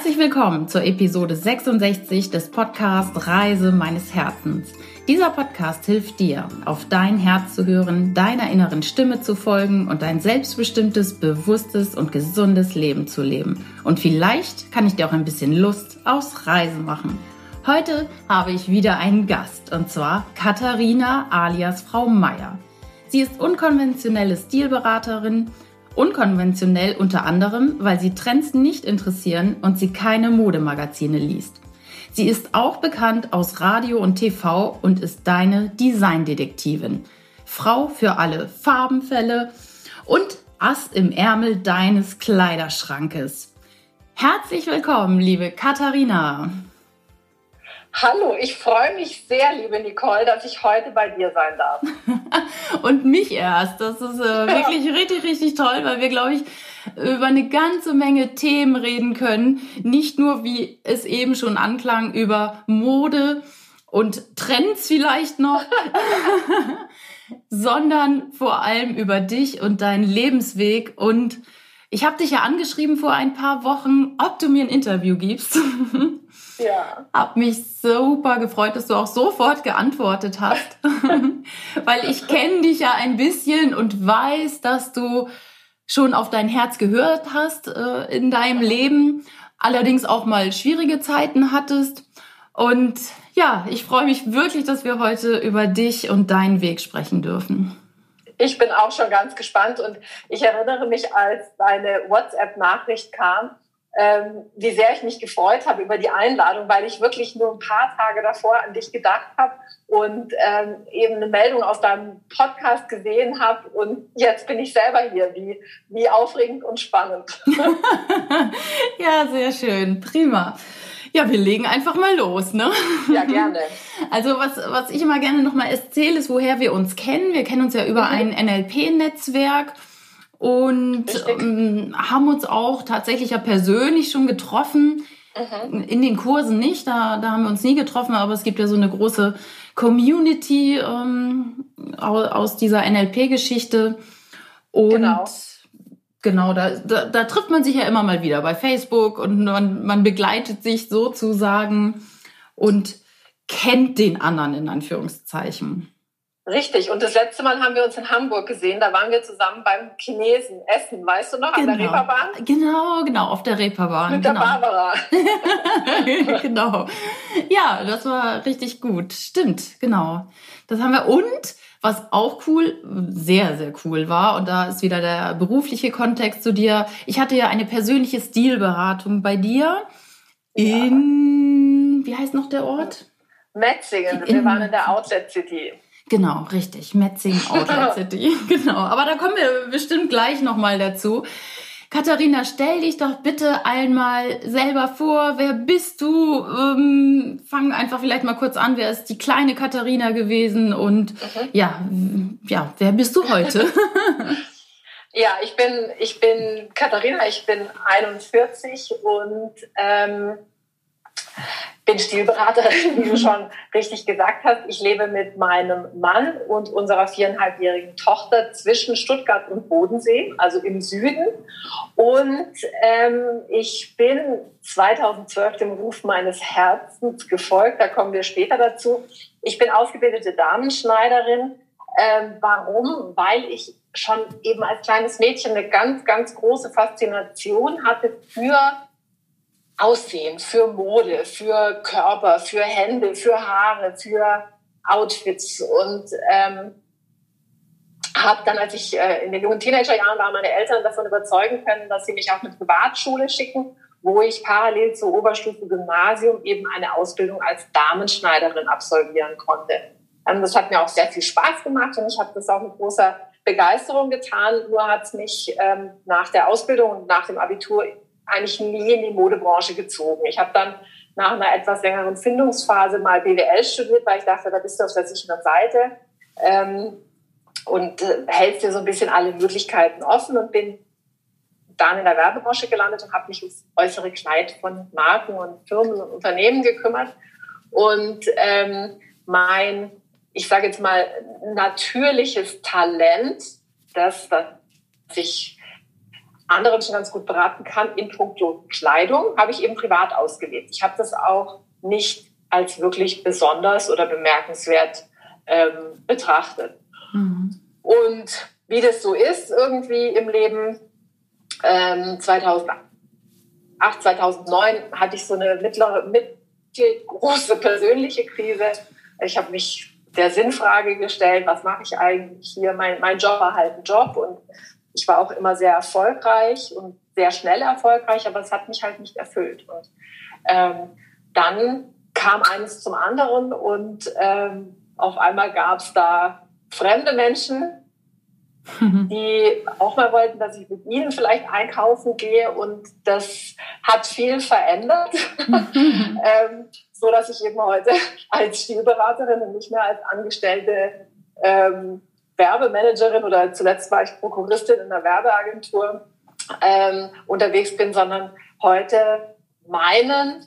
Herzlich willkommen zur Episode 66 des Podcasts Reise meines Herzens. Dieser Podcast hilft dir, auf dein Herz zu hören, deiner inneren Stimme zu folgen und ein selbstbestimmtes, bewusstes und gesundes Leben zu leben. Und vielleicht kann ich dir auch ein bisschen Lust aufs Reisen machen. Heute habe ich wieder einen Gast und zwar Katharina alias Frau Meier. Sie ist unkonventionelle Stilberaterin, unkonventionell unter anderem, weil sie Trends nicht interessieren und sie keine Modemagazine liest. Sie ist auch bekannt aus Radio und TV und ist deine Designdetektivin. Frau für alle Farbenfälle und Ass im Ärmel deines Kleiderschrankes. Herzlich willkommen, liebe Katharina. Hallo, ich freue mich sehr, liebe Nicole, dass ich heute bei dir sein darf. und mich erst. Das ist äh, wirklich ja. richtig, richtig toll, weil wir, glaube ich, über eine ganze Menge Themen reden können. Nicht nur, wie es eben schon anklang, über Mode und Trends vielleicht noch, sondern vor allem über dich und deinen Lebensweg. Und ich habe dich ja angeschrieben vor ein paar Wochen, ob du mir ein Interview gibst. Ja. Hab mich super gefreut, dass du auch sofort geantwortet hast, weil ich kenne dich ja ein bisschen und weiß, dass du schon auf dein Herz gehört hast äh, in deinem Leben, allerdings auch mal schwierige Zeiten hattest. Und ja, ich freue mich wirklich, dass wir heute über dich und deinen Weg sprechen dürfen. Ich bin auch schon ganz gespannt und ich erinnere mich, als deine WhatsApp-Nachricht kam, ähm, wie sehr ich mich gefreut habe über die Einladung, weil ich wirklich nur ein paar Tage davor an dich gedacht habe und ähm, eben eine Meldung aus deinem Podcast gesehen habe und jetzt bin ich selber hier. Wie, wie aufregend und spannend. ja, sehr schön. Prima. Ja, wir legen einfach mal los, ne? Ja, gerne. Also was, was ich immer gerne nochmal erzähle, ist, woher wir uns kennen. Wir kennen uns ja über mhm. ein NLP-Netzwerk und ähm, haben uns auch tatsächlich ja persönlich schon getroffen. Mhm. In den Kursen nicht, da, da haben wir uns nie getroffen, aber es gibt ja so eine große Community ähm, aus dieser NLP-Geschichte. Und genau, genau da, da, da trifft man sich ja immer mal wieder bei Facebook und man, man begleitet sich sozusagen und kennt den anderen in Anführungszeichen. Richtig. Und das letzte Mal haben wir uns in Hamburg gesehen. Da waren wir zusammen beim Chinesen essen, weißt du noch, genau. an der genau. Reeperbahn? Genau, genau, auf der Reeperbahn. Mit genau. der Barbara. genau. Ja, das war richtig gut. Stimmt, genau. Das haben wir. Und was auch cool, sehr, sehr cool war, und da ist wieder der berufliche Kontext zu dir. Ich hatte ja eine persönliche Stilberatung bei dir in, ja. wie heißt noch der Ort? Metzingen. Wir waren in der Outlet City. Genau, richtig. Metzing Outlet City. genau. Aber da kommen wir bestimmt gleich nochmal dazu. Katharina, stell dich doch bitte einmal selber vor. Wer bist du? Ähm, fang einfach vielleicht mal kurz an. Wer ist die kleine Katharina gewesen? Und mhm. ja, ja, wer bist du heute? ja, ich bin, ich bin Katharina, ich bin 41 und ähm, bin Stilberaterin, wie du schon richtig gesagt hast. Ich lebe mit meinem Mann und unserer viereinhalbjährigen Tochter zwischen Stuttgart und Bodensee, also im Süden. Und ähm, ich bin 2012 dem Ruf meines Herzens gefolgt. Da kommen wir später dazu. Ich bin ausgebildete Damenschneiderin. Ähm, warum? Weil ich schon eben als kleines Mädchen eine ganz, ganz große Faszination hatte für Aussehen, für Mode, für Körper, für Hände, für Haare, für Outfits und ähm, habe dann, als ich äh, in den jungen Teenagerjahren war, meine Eltern davon überzeugen können, dass sie mich auf eine Privatschule schicken, wo ich parallel zur Oberstufe Gymnasium eben eine Ausbildung als Damenschneiderin absolvieren konnte. Ähm, das hat mir auch sehr viel Spaß gemacht und ich habe das auch mit großer Begeisterung getan. Nur hat es mich ähm, nach der Ausbildung und nach dem Abitur eigentlich nie in die Modebranche gezogen. Ich habe dann nach einer etwas längeren Findungsphase mal BWL studiert, weil ich dachte, da bist du auf der sicheren Seite ähm, und äh, hältst dir so ein bisschen alle Möglichkeiten offen und bin dann in der Werbebranche gelandet und habe mich ums äußere Kleid von Marken und Firmen und Unternehmen gekümmert. Und ähm, mein, ich sage jetzt mal, natürliches Talent, das, das ich anderen schon ganz gut beraten kann in puncto Kleidung, habe ich eben privat ausgelebt. Ich habe das auch nicht als wirklich besonders oder bemerkenswert ähm, betrachtet. Mhm. Und wie das so ist irgendwie im Leben, ähm, 2008, 2009 hatte ich so eine mittlere, mittelgroße persönliche Krise. Ich habe mich der Sinnfrage gestellt, was mache ich eigentlich hier? Mein, mein Job war halt ein Job und ich war auch immer sehr erfolgreich und sehr schnell erfolgreich, aber es hat mich halt nicht erfüllt. Und ähm, dann kam eines zum anderen und ähm, auf einmal gab es da fremde Menschen, die auch mal wollten, dass ich mit ihnen vielleicht einkaufen gehe und das hat viel verändert, ähm, so dass ich eben heute als Stilberaterin und nicht mehr als angestellte ähm, Werbemanagerin oder zuletzt war ich Prokuristin in der Werbeagentur ähm, unterwegs bin, sondern heute meinen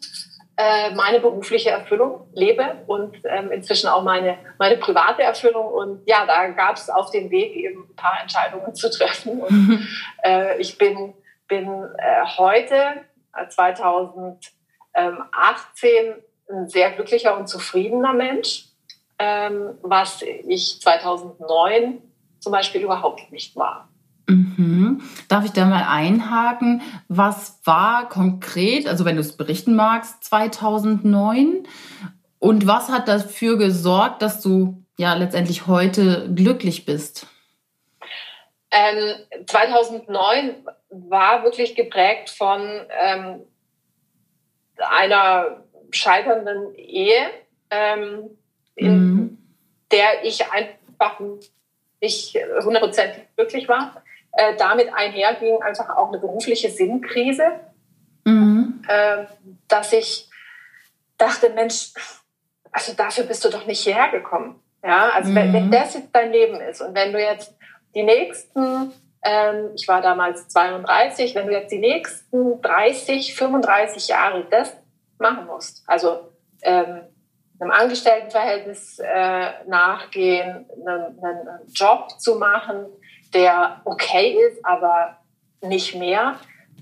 äh, meine berufliche Erfüllung lebe und ähm, inzwischen auch meine, meine private Erfüllung. Und ja, da gab es auf dem Weg eben ein paar Entscheidungen zu treffen. Und äh, ich bin, bin äh, heute, 2018, äh, ein sehr glücklicher und zufriedener Mensch, ähm, was ich 2009 zum Beispiel überhaupt nicht war. Mhm. Darf ich da mal einhaken? Was war konkret, also wenn du es berichten magst, 2009? Und was hat dafür gesorgt, dass du ja letztendlich heute glücklich bist? Ähm, 2009 war wirklich geprägt von ähm, einer scheiternden Ehe, ähm, in mhm. der ich einfach nicht hundertprozentig glücklich war äh, damit einherging einfach auch eine berufliche Sinnkrise, mhm. äh, dass ich dachte, Mensch, also dafür bist du doch nicht hierher gekommen. Ja, also mhm. wenn, wenn das jetzt dein Leben ist und wenn du jetzt die nächsten, ähm, ich war damals 32, wenn du jetzt die nächsten 30, 35 Jahre das machen musst, also ähm, einem Angestelltenverhältnis äh, nachgehen, einen, einen Job zu machen, der okay ist, aber nicht mehr,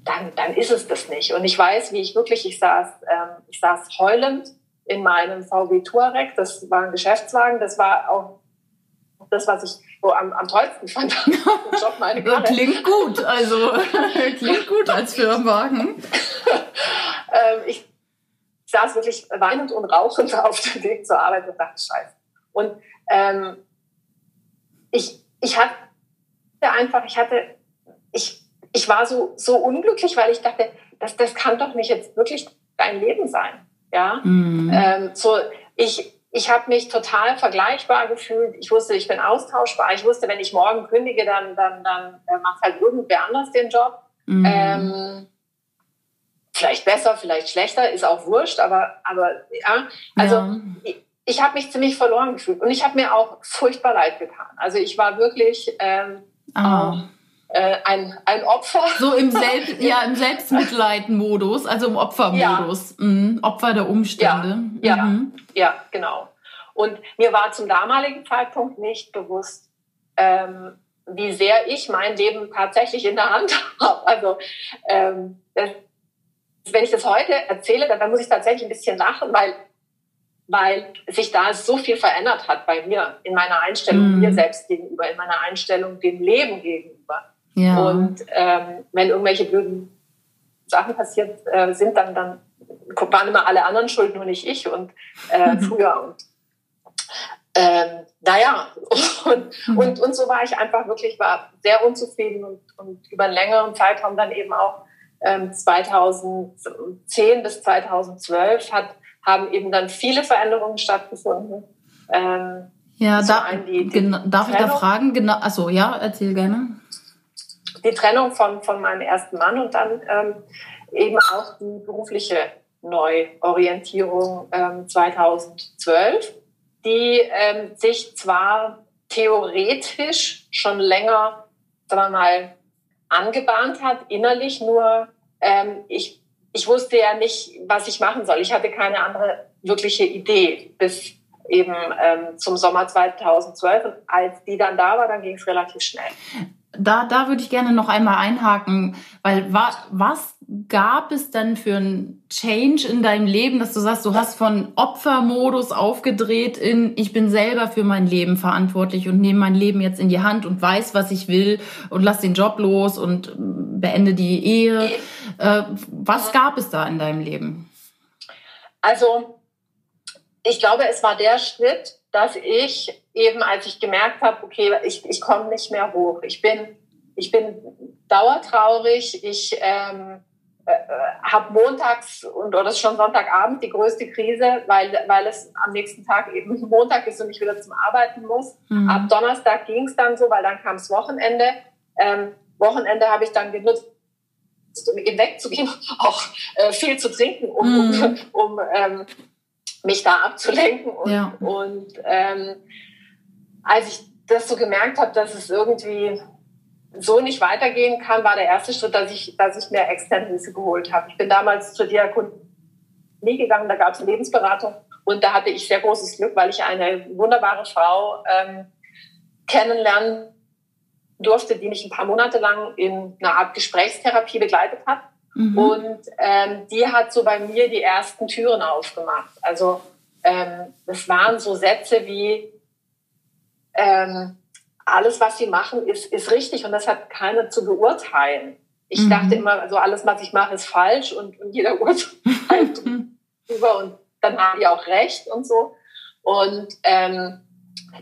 dann, dann ist es das nicht. Und ich weiß, wie ich wirklich, ich saß, ähm, ich saß heulend in meinem VW Touareg, das war ein Geschäftswagen, das war auch das, was ich so am, am tollsten fand. Job meine ja, klingt gut, also klingt gut als Firmenwagen. ähm, ich saß wirklich weinend und rauchend auf dem Weg zur Arbeit und dachte, scheiße. Und ähm, ich, ich hatte einfach, ich hatte, ich, ich war so, so unglücklich, weil ich dachte, das, das kann doch nicht jetzt wirklich dein Leben sein. Ja, mhm. ähm, so, ich, ich habe mich total vergleichbar gefühlt. Ich wusste, ich bin austauschbar. Ich wusste, wenn ich morgen kündige, dann, dann, dann macht halt irgendwer anders den Job. Mhm. Ähm, vielleicht besser, vielleicht schlechter, ist auch wurscht, aber, aber ja, also ja. ich, ich habe mich ziemlich verloren gefühlt und ich habe mir auch furchtbar leid getan. Also ich war wirklich ähm, Oh. Äh, ein, ein Opfer. So im, Selbst, ja, im Selbstmitleid-Modus, also im Opfermodus. Ja. Mhm. Opfer der Umstände. Ja, mhm. ja, ja, genau. Und mir war zum damaligen Zeitpunkt nicht bewusst, ähm, wie sehr ich mein Leben tatsächlich in der Hand habe. Also ähm, das, wenn ich das heute erzähle, dann, dann muss ich tatsächlich ein bisschen lachen, weil weil sich da so viel verändert hat bei mir, in meiner Einstellung mm. mir selbst gegenüber, in meiner Einstellung dem Leben gegenüber. Ja. Und ähm, wenn irgendwelche blöden Sachen passiert äh, sind, dann, dann waren immer alle anderen schuld, nur nicht ich und äh, früher. Und ähm, naja, und, mhm. und, und so war ich einfach wirklich, war sehr unzufrieden und, und über einen längeren Zeitraum dann eben auch 2010 bis 2012 hat haben eben dann viele Veränderungen stattgefunden. Ähm, ja, da, die, die darf Trennung, ich da fragen? Genau, also ja, erzähl gerne. Die Trennung von, von meinem ersten Mann und dann ähm, eben auch die berufliche Neuorientierung ähm, 2012, die ähm, sich zwar theoretisch schon länger, sagen wir mal, angebahnt hat, innerlich nur ähm, ich ich wusste ja nicht, was ich machen soll. Ich hatte keine andere wirkliche Idee bis eben ähm, zum Sommer 2012. Und als die dann da war, dann ging es relativ schnell. Da, da würde ich gerne noch einmal einhaken, weil wa, was gab es denn für ein Change in deinem Leben, dass du sagst, du hast von Opfermodus aufgedreht in ich bin selber für mein Leben verantwortlich und nehme mein Leben jetzt in die Hand und weiß, was ich will und lass den Job los und beende die Ehe. Äh, was gab es da in deinem Leben? Also ich glaube, es war der Schritt, dass ich eben, als ich gemerkt habe, okay, ich, ich komme nicht mehr hoch. Ich bin, ich bin dauertraurig. Ich ähm, äh, habe montags und oder schon Sonntagabend die größte Krise, weil, weil es am nächsten Tag eben Montag ist und ich wieder zum Arbeiten muss. Mhm. Ab Donnerstag ging es dann so, weil dann kam das Wochenende. Ähm, Wochenende habe ich dann genutzt, um eben wegzugehen, auch äh, viel zu trinken, um, mhm. um, um ähm, mich da abzulenken. Und, ja. und ähm, als ich das so gemerkt habe, dass es irgendwie so nicht weitergehen kann, war der erste Schritt, dass ich, dass ich mir externe Hilfe geholt habe. Ich bin damals zur Diakonie gegangen, da gab es eine Lebensberatung und da hatte ich sehr großes Glück, weil ich eine wunderbare Frau ähm, kennenlernen durfte, die mich ein paar Monate lang in einer Art Gesprächstherapie begleitet hat. Mhm. Und ähm, die hat so bei mir die ersten Türen aufgemacht. Also ähm, es waren so Sätze wie, ähm, alles, was sie machen, ist, ist richtig und das hat keiner zu beurteilen. Ich mhm. dachte immer, also alles, was ich mache, ist falsch und, und jeder urteilt drüber und dann haben die auch recht und so. Und ähm,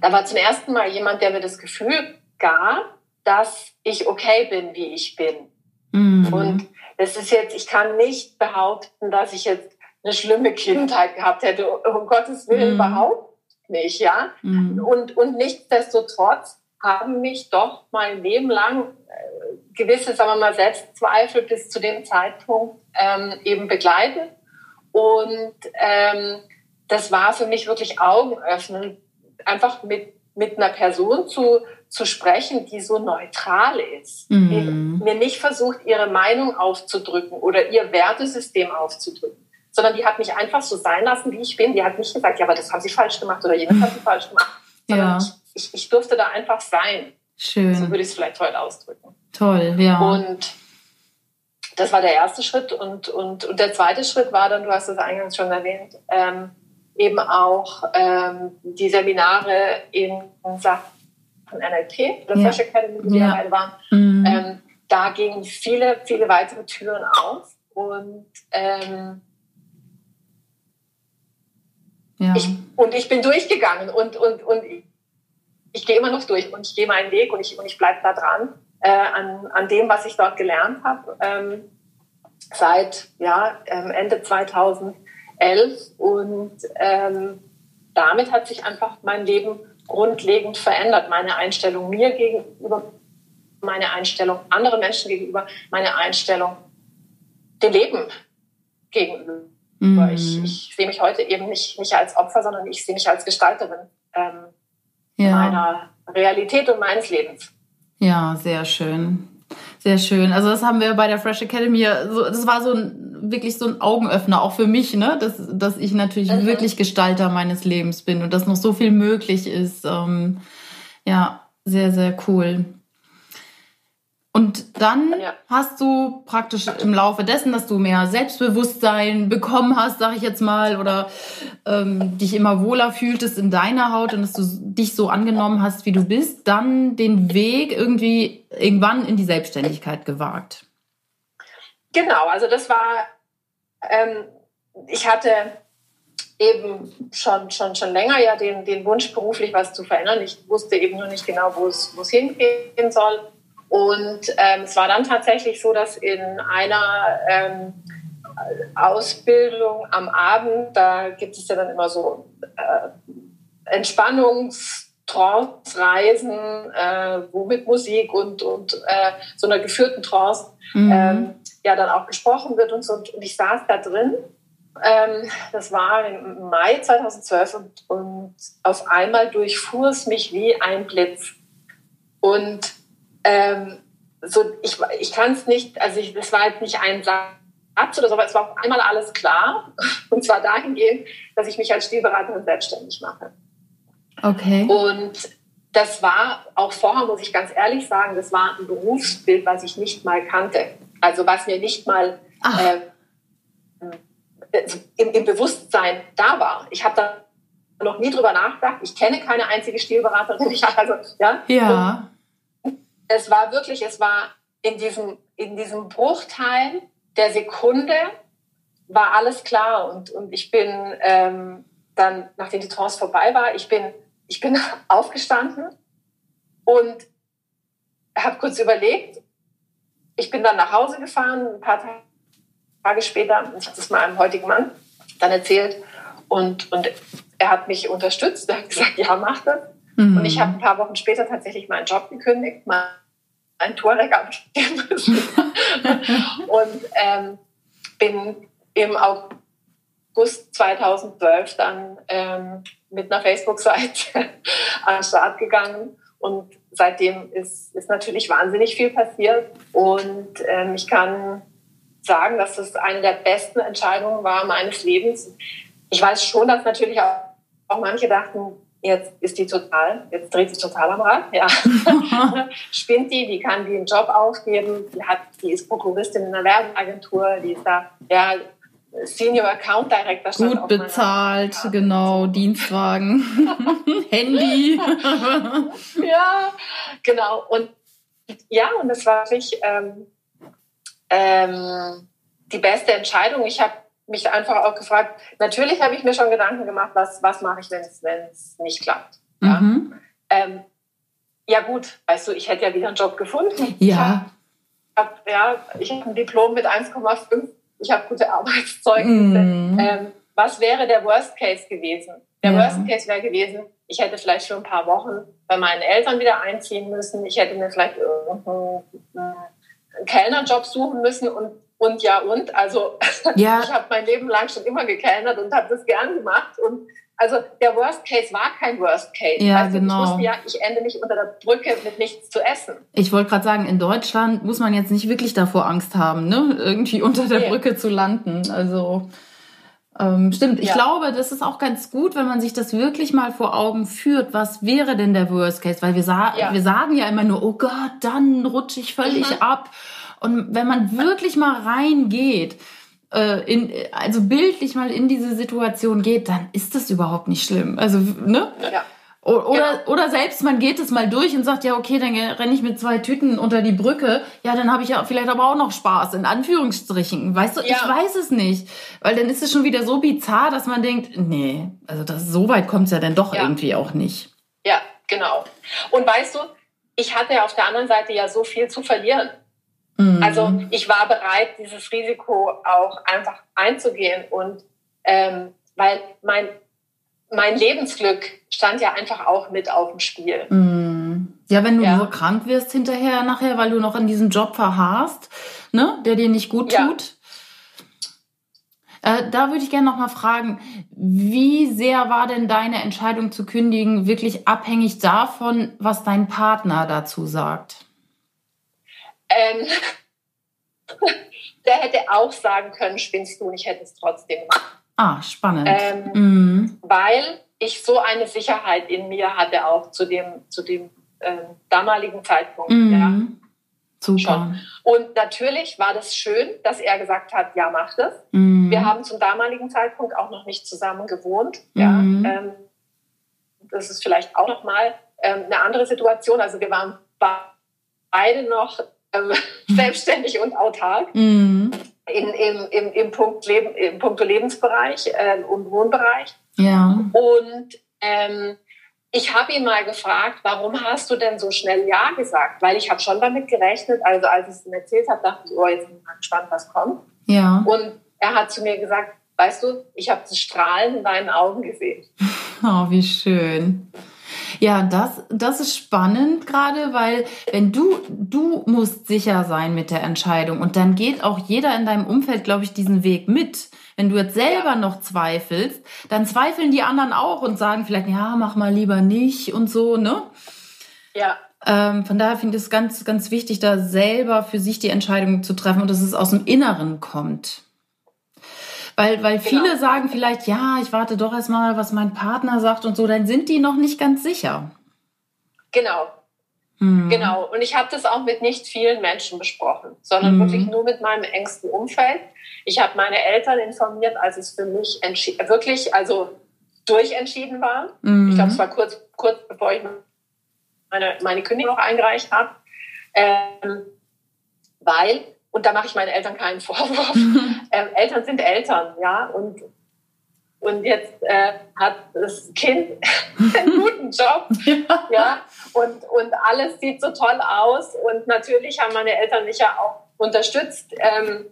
da war zum ersten Mal jemand, der mir das Gefühl gab, dass ich okay bin, wie ich bin. Mhm. Und das ist jetzt, ich kann nicht behaupten, dass ich jetzt eine schlimme Kindheit gehabt hätte, um Gottes Willen mhm. überhaupt nicht, ja. Mhm. Und, und nichtsdestotrotz haben mich doch mein Leben lang äh, gewisse, sagen wir mal, Selbstzweifel bis zu dem Zeitpunkt ähm, eben begleitet. Und ähm, das war für mich wirklich Augen öffnen, einfach mit, mit einer Person zu, zu sprechen, die so neutral ist, mhm. die mir nicht versucht, ihre Meinung aufzudrücken oder ihr Wertesystem aufzudrücken, sondern die hat mich einfach so sein lassen, wie ich bin. Die hat nicht gesagt, ja, aber das haben sie falsch gemacht oder jenes haben sie falsch gemacht, ja. ich ich, ich durfte da einfach sein. Schön. So würde ich es vielleicht heute ausdrücken. Toll, ja. Und das war der erste Schritt. Und, und, und der zweite Schritt war dann, du hast es eingangs schon erwähnt, ähm, eben auch ähm, die Seminare in Sachen NLP, der ja. Academy, die ja. dabei waren. Mhm. Ähm, da gingen viele, viele weitere Türen auf. Und ähm, ja. ich, und ich bin durchgegangen und, und, und ich gehe immer noch durch und ich gehe meinen Weg und ich, und ich bleibe da dran äh, an, an dem, was ich dort gelernt habe. Ähm, seit ja, ähm, Ende 2011 und ähm, damit hat sich einfach mein Leben grundlegend verändert. Meine Einstellung mir gegenüber, meine Einstellung anderen Menschen gegenüber, meine Einstellung dem Leben gegenüber. Mhm. Ich, ich sehe mich heute eben nicht, nicht als Opfer, sondern ich sehe mich als Gestalterin. Ähm, ja. meiner Realität und meines Lebens. Ja, sehr schön. Sehr schön. Also das haben wir bei der Fresh Academy, das war so ein, wirklich so ein Augenöffner, auch für mich, ne? dass, dass ich natürlich mhm. wirklich Gestalter meines Lebens bin und dass noch so viel möglich ist. Ähm, ja, sehr, sehr cool. Und dann ja. hast du praktisch im Laufe dessen, dass du mehr Selbstbewusstsein bekommen hast, sag ich jetzt mal, oder ähm, dich immer wohler fühltest in deiner Haut und dass du dich so angenommen hast, wie du bist, dann den Weg irgendwie irgendwann in die Selbstständigkeit gewagt. Genau, also das war, ähm, ich hatte eben schon, schon, schon länger ja den, den Wunsch, beruflich was zu verändern. Ich wusste eben nur nicht genau, wo es, wo es hingehen soll und ähm, es war dann tatsächlich so, dass in einer ähm, Ausbildung am Abend, da gibt es ja dann immer so äh, Entspannungstrance-Reisen, äh, wo mit Musik und, und äh, so einer geführten Trance mhm. ähm, ja dann auch gesprochen wird und so. Und ich saß da drin. Ähm, das war im Mai 2012 und, und auf einmal durchfuhr es mich wie ein Blitz. Und ähm, so, ich, ich kann es nicht, also ich, das war jetzt nicht ein Satz oder so, aber es war auf einmal alles klar. Und zwar dahingehend, dass ich mich als Stilberaterin selbstständig mache. Okay. Und das war auch vorher, muss ich ganz ehrlich sagen, das war ein Berufsbild, was ich nicht mal kannte. Also was mir nicht mal äh, im, im, Bewusstsein da war. Ich habe da noch nie drüber nachgedacht. Ich kenne keine einzige Stilberaterin. Ich, also, ja. ja. es war wirklich, es war in diesem, in diesem Bruchteil der Sekunde war alles klar und, und ich bin ähm, dann, nachdem die Trance vorbei war, ich bin, ich bin aufgestanden und habe kurz überlegt. Ich bin dann nach Hause gefahren, ein paar Tage später, ich habe das meinem heutigen Mann dann erzählt und, und er hat mich unterstützt, er hat gesagt, ja, mach das. Mhm. Und ich habe ein paar Wochen später tatsächlich meinen Job gekündigt, mal ein Touareg abgeben müssen und ähm, bin im August 2012 dann ähm, mit einer Facebook-Seite an den Start gegangen und seitdem ist, ist natürlich wahnsinnig viel passiert und ähm, ich kann sagen, dass das eine der besten Entscheidungen war meines Lebens. Ich weiß schon, dass natürlich auch, auch manche dachten, jetzt ist die total, jetzt dreht sie total am Rad, ja. Spinnt die, die kann die einen Job aufgeben, die hat, die ist Prokuristin in einer Werbeagentur, die ist da, ja, Senior Account Director. Gut bezahlt, genau, Dienstwagen, Handy. ja, genau. Und ja, und das war wirklich ähm, ähm, die beste Entscheidung. Ich habe mich einfach auch gefragt, natürlich habe ich mir schon Gedanken gemacht, was, was mache ich, wenn es nicht klappt. Ja? Mhm. Ähm, ja gut, weißt du, ich hätte ja wieder einen Job gefunden. Ja. Ich habe ja, hab ein Diplom mit 1,5 ich habe gute Arbeitszeugnisse. Mm. Ähm, was wäre der Worst Case gewesen? Der ja. Worst Case wäre gewesen, ich hätte vielleicht für ein paar Wochen bei meinen Eltern wieder einziehen müssen. Ich hätte mir vielleicht irgendeinen Kellnerjob suchen müssen und und ja und also ja. ich habe mein Leben lang schon immer gekellnert und habe das gern gemacht und also der Worst Case war kein Worst Case. Ja, weißt genau. Ich wusste ja, ich ende nicht unter der Brücke mit nichts zu essen. Ich wollte gerade sagen, in Deutschland muss man jetzt nicht wirklich davor Angst haben, ne? irgendwie unter der nee. Brücke zu landen. Also ähm, stimmt. Ich ja. glaube, das ist auch ganz gut, wenn man sich das wirklich mal vor Augen führt. Was wäre denn der Worst Case? Weil wir, sa ja. wir sagen ja immer nur, oh Gott, dann rutsche ich völlig mhm. ab. Und wenn man wirklich mal reingeht, in, also bildlich mal in diese Situation geht, dann ist das überhaupt nicht schlimm. Also, ne? Ja. Oder, genau. oder selbst man geht es mal durch und sagt, ja, okay, dann renne ich mit zwei Tüten unter die Brücke. Ja, dann habe ich ja vielleicht aber auch noch Spaß, in Anführungsstrichen. Weißt du, ja. ich weiß es nicht. Weil dann ist es schon wieder so bizarr, dass man denkt, nee, also das, so weit kommt es ja dann doch ja. irgendwie auch nicht. Ja, genau. Und weißt du, ich hatte auf der anderen Seite ja so viel zu verlieren. Mhm. Also ich war bereit, dieses Risiko auch einfach einzugehen und ähm, weil mein, mein Lebensglück stand ja einfach auch mit auf dem Spiel. Mhm. Ja, wenn du ja. nur krank wirst hinterher, nachher, weil du noch in diesem Job verharrst, ne, der dir nicht gut tut. Ja. Äh, da würde ich gerne noch mal fragen, wie sehr war denn deine Entscheidung zu kündigen wirklich abhängig davon, was dein Partner dazu sagt? Ähm, der hätte auch sagen können, spinnst du, ich hätte es trotzdem gemacht. Ah, spannend. Ähm, mhm. Weil ich so eine Sicherheit in mir hatte, auch zu dem, zu dem ähm, damaligen Zeitpunkt. Mhm. Ja. Super. Schon. Und natürlich war das schön, dass er gesagt hat, ja, mach das. Mhm. Wir haben zum damaligen Zeitpunkt auch noch nicht zusammen gewohnt. Ja. Mhm. Ähm, das ist vielleicht auch nochmal ähm, eine andere Situation. Also wir waren beide noch ähm, selbstständig und autark. Mhm. In, im, im, im, Punkt Leben, im Punkt Lebensbereich äh, und Wohnbereich. Ja. Und ähm, ich habe ihn mal gefragt, warum hast du denn so schnell Ja gesagt? Weil ich habe schon damit gerechnet, also als ich es ihm erzählt habe, dachte ich, oh, jetzt bin ich mal gespannt, was kommt. Ja. Und er hat zu mir gesagt, weißt du, ich habe das Strahlen in deinen Augen gesehen. Oh, wie schön. Ja, das, das ist spannend gerade, weil wenn du, du musst sicher sein mit der Entscheidung und dann geht auch jeder in deinem Umfeld, glaube ich, diesen Weg mit. Wenn du jetzt selber noch zweifelst, dann zweifeln die anderen auch und sagen vielleicht, ja, mach mal lieber nicht und so, ne? Ja. Ähm, von daher finde ich es ganz, ganz wichtig, da selber für sich die Entscheidung zu treffen und dass es aus dem Inneren kommt. Weil, weil viele genau. sagen vielleicht, ja, ich warte doch erstmal, was mein Partner sagt und so, dann sind die noch nicht ganz sicher. Genau. Mhm. Genau. Und ich habe das auch mit nicht vielen Menschen besprochen, sondern mhm. wirklich nur mit meinem engsten Umfeld. Ich habe meine Eltern informiert, als es für mich wirklich, also durchentschieden war. Mhm. Ich glaube, es war kurz, kurz bevor ich meine, meine Kündigung noch eingereicht habe. Ähm, weil, und da mache ich meinen Eltern keinen Vorwurf, ähm, Eltern sind Eltern, ja, und und jetzt äh, hat das Kind einen guten Job, ja. ja, und, und alles sieht so toll aus. Und natürlich haben meine Eltern mich ja auch unterstützt, ähm,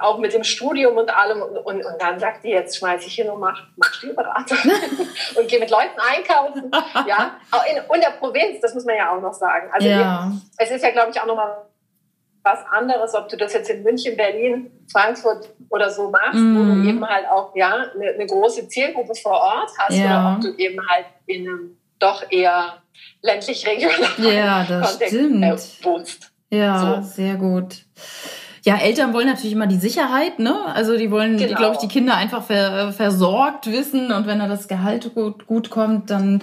auch mit dem Studium und allem. Und, und, und dann sagt die, jetzt schmeiße ich hin und mach, mach Spielberater und gehe mit Leuten einkaufen. ja, auch in, in der Provinz, das muss man ja auch noch sagen. Also ja. es ist ja, glaube ich, auch nochmal was anderes, ob du das jetzt in München, Berlin, Frankfurt oder so machst, mm. wo du mhm. eben halt auch ja eine, eine große Zielgruppe vor Ort hast, ja. oder ob du eben halt in einem doch eher ländlich regionalen ja, Kontext äh, wohnst. Ja, so. sehr gut. Ja, Eltern wollen natürlich immer die Sicherheit, ne? Also die wollen, genau. glaube ich, die Kinder einfach ver, versorgt wissen und wenn da das Gehalt gut, gut kommt, dann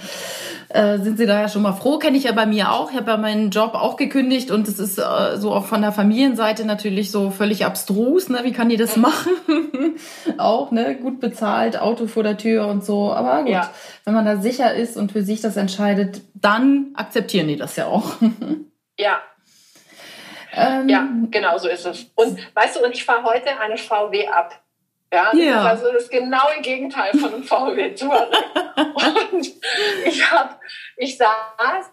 äh, sind sie da ja schon mal froh. Kenne ich ja bei mir auch. Ich habe ja meinen Job auch gekündigt und es ist äh, so auch von der Familienseite natürlich so völlig abstrus, ne? Wie kann die das machen? auch, ne? Gut bezahlt, Auto vor der Tür und so. Aber gut, ja. wenn man da sicher ist und für sich das entscheidet, dann akzeptieren die das ja auch. ja, ähm, ja, genau so ist es. Und weißt du, und ich fahre heute eine VW ab. Ja, das yeah. ist also das genaue Gegenteil von einem VW Touareg. und ich habe, ich saß,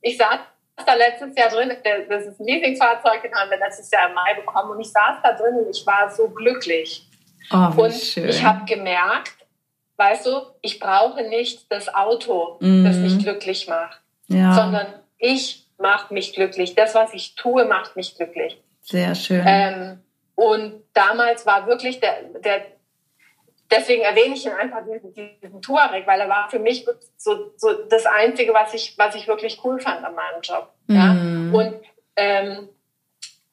ich saß da letztes Jahr drin, das ist ein Leasingfahrzeug, den haben wir letztes Jahr im Mai bekommen und ich saß da drin und ich war so glücklich. Oh, und schön. ich habe gemerkt, weißt du, ich brauche nicht das Auto, mm. das mich glücklich macht, ja. sondern ich macht mich glücklich. Das, was ich tue, macht mich glücklich. Sehr schön. Ähm, und damals war wirklich der, der deswegen erwähne ich ihn einfach diesen, diesen Tuareg, weil er war für mich so, so das Einzige, was ich, was ich wirklich cool fand an meinem Job. Ja? Mm. Und, ähm,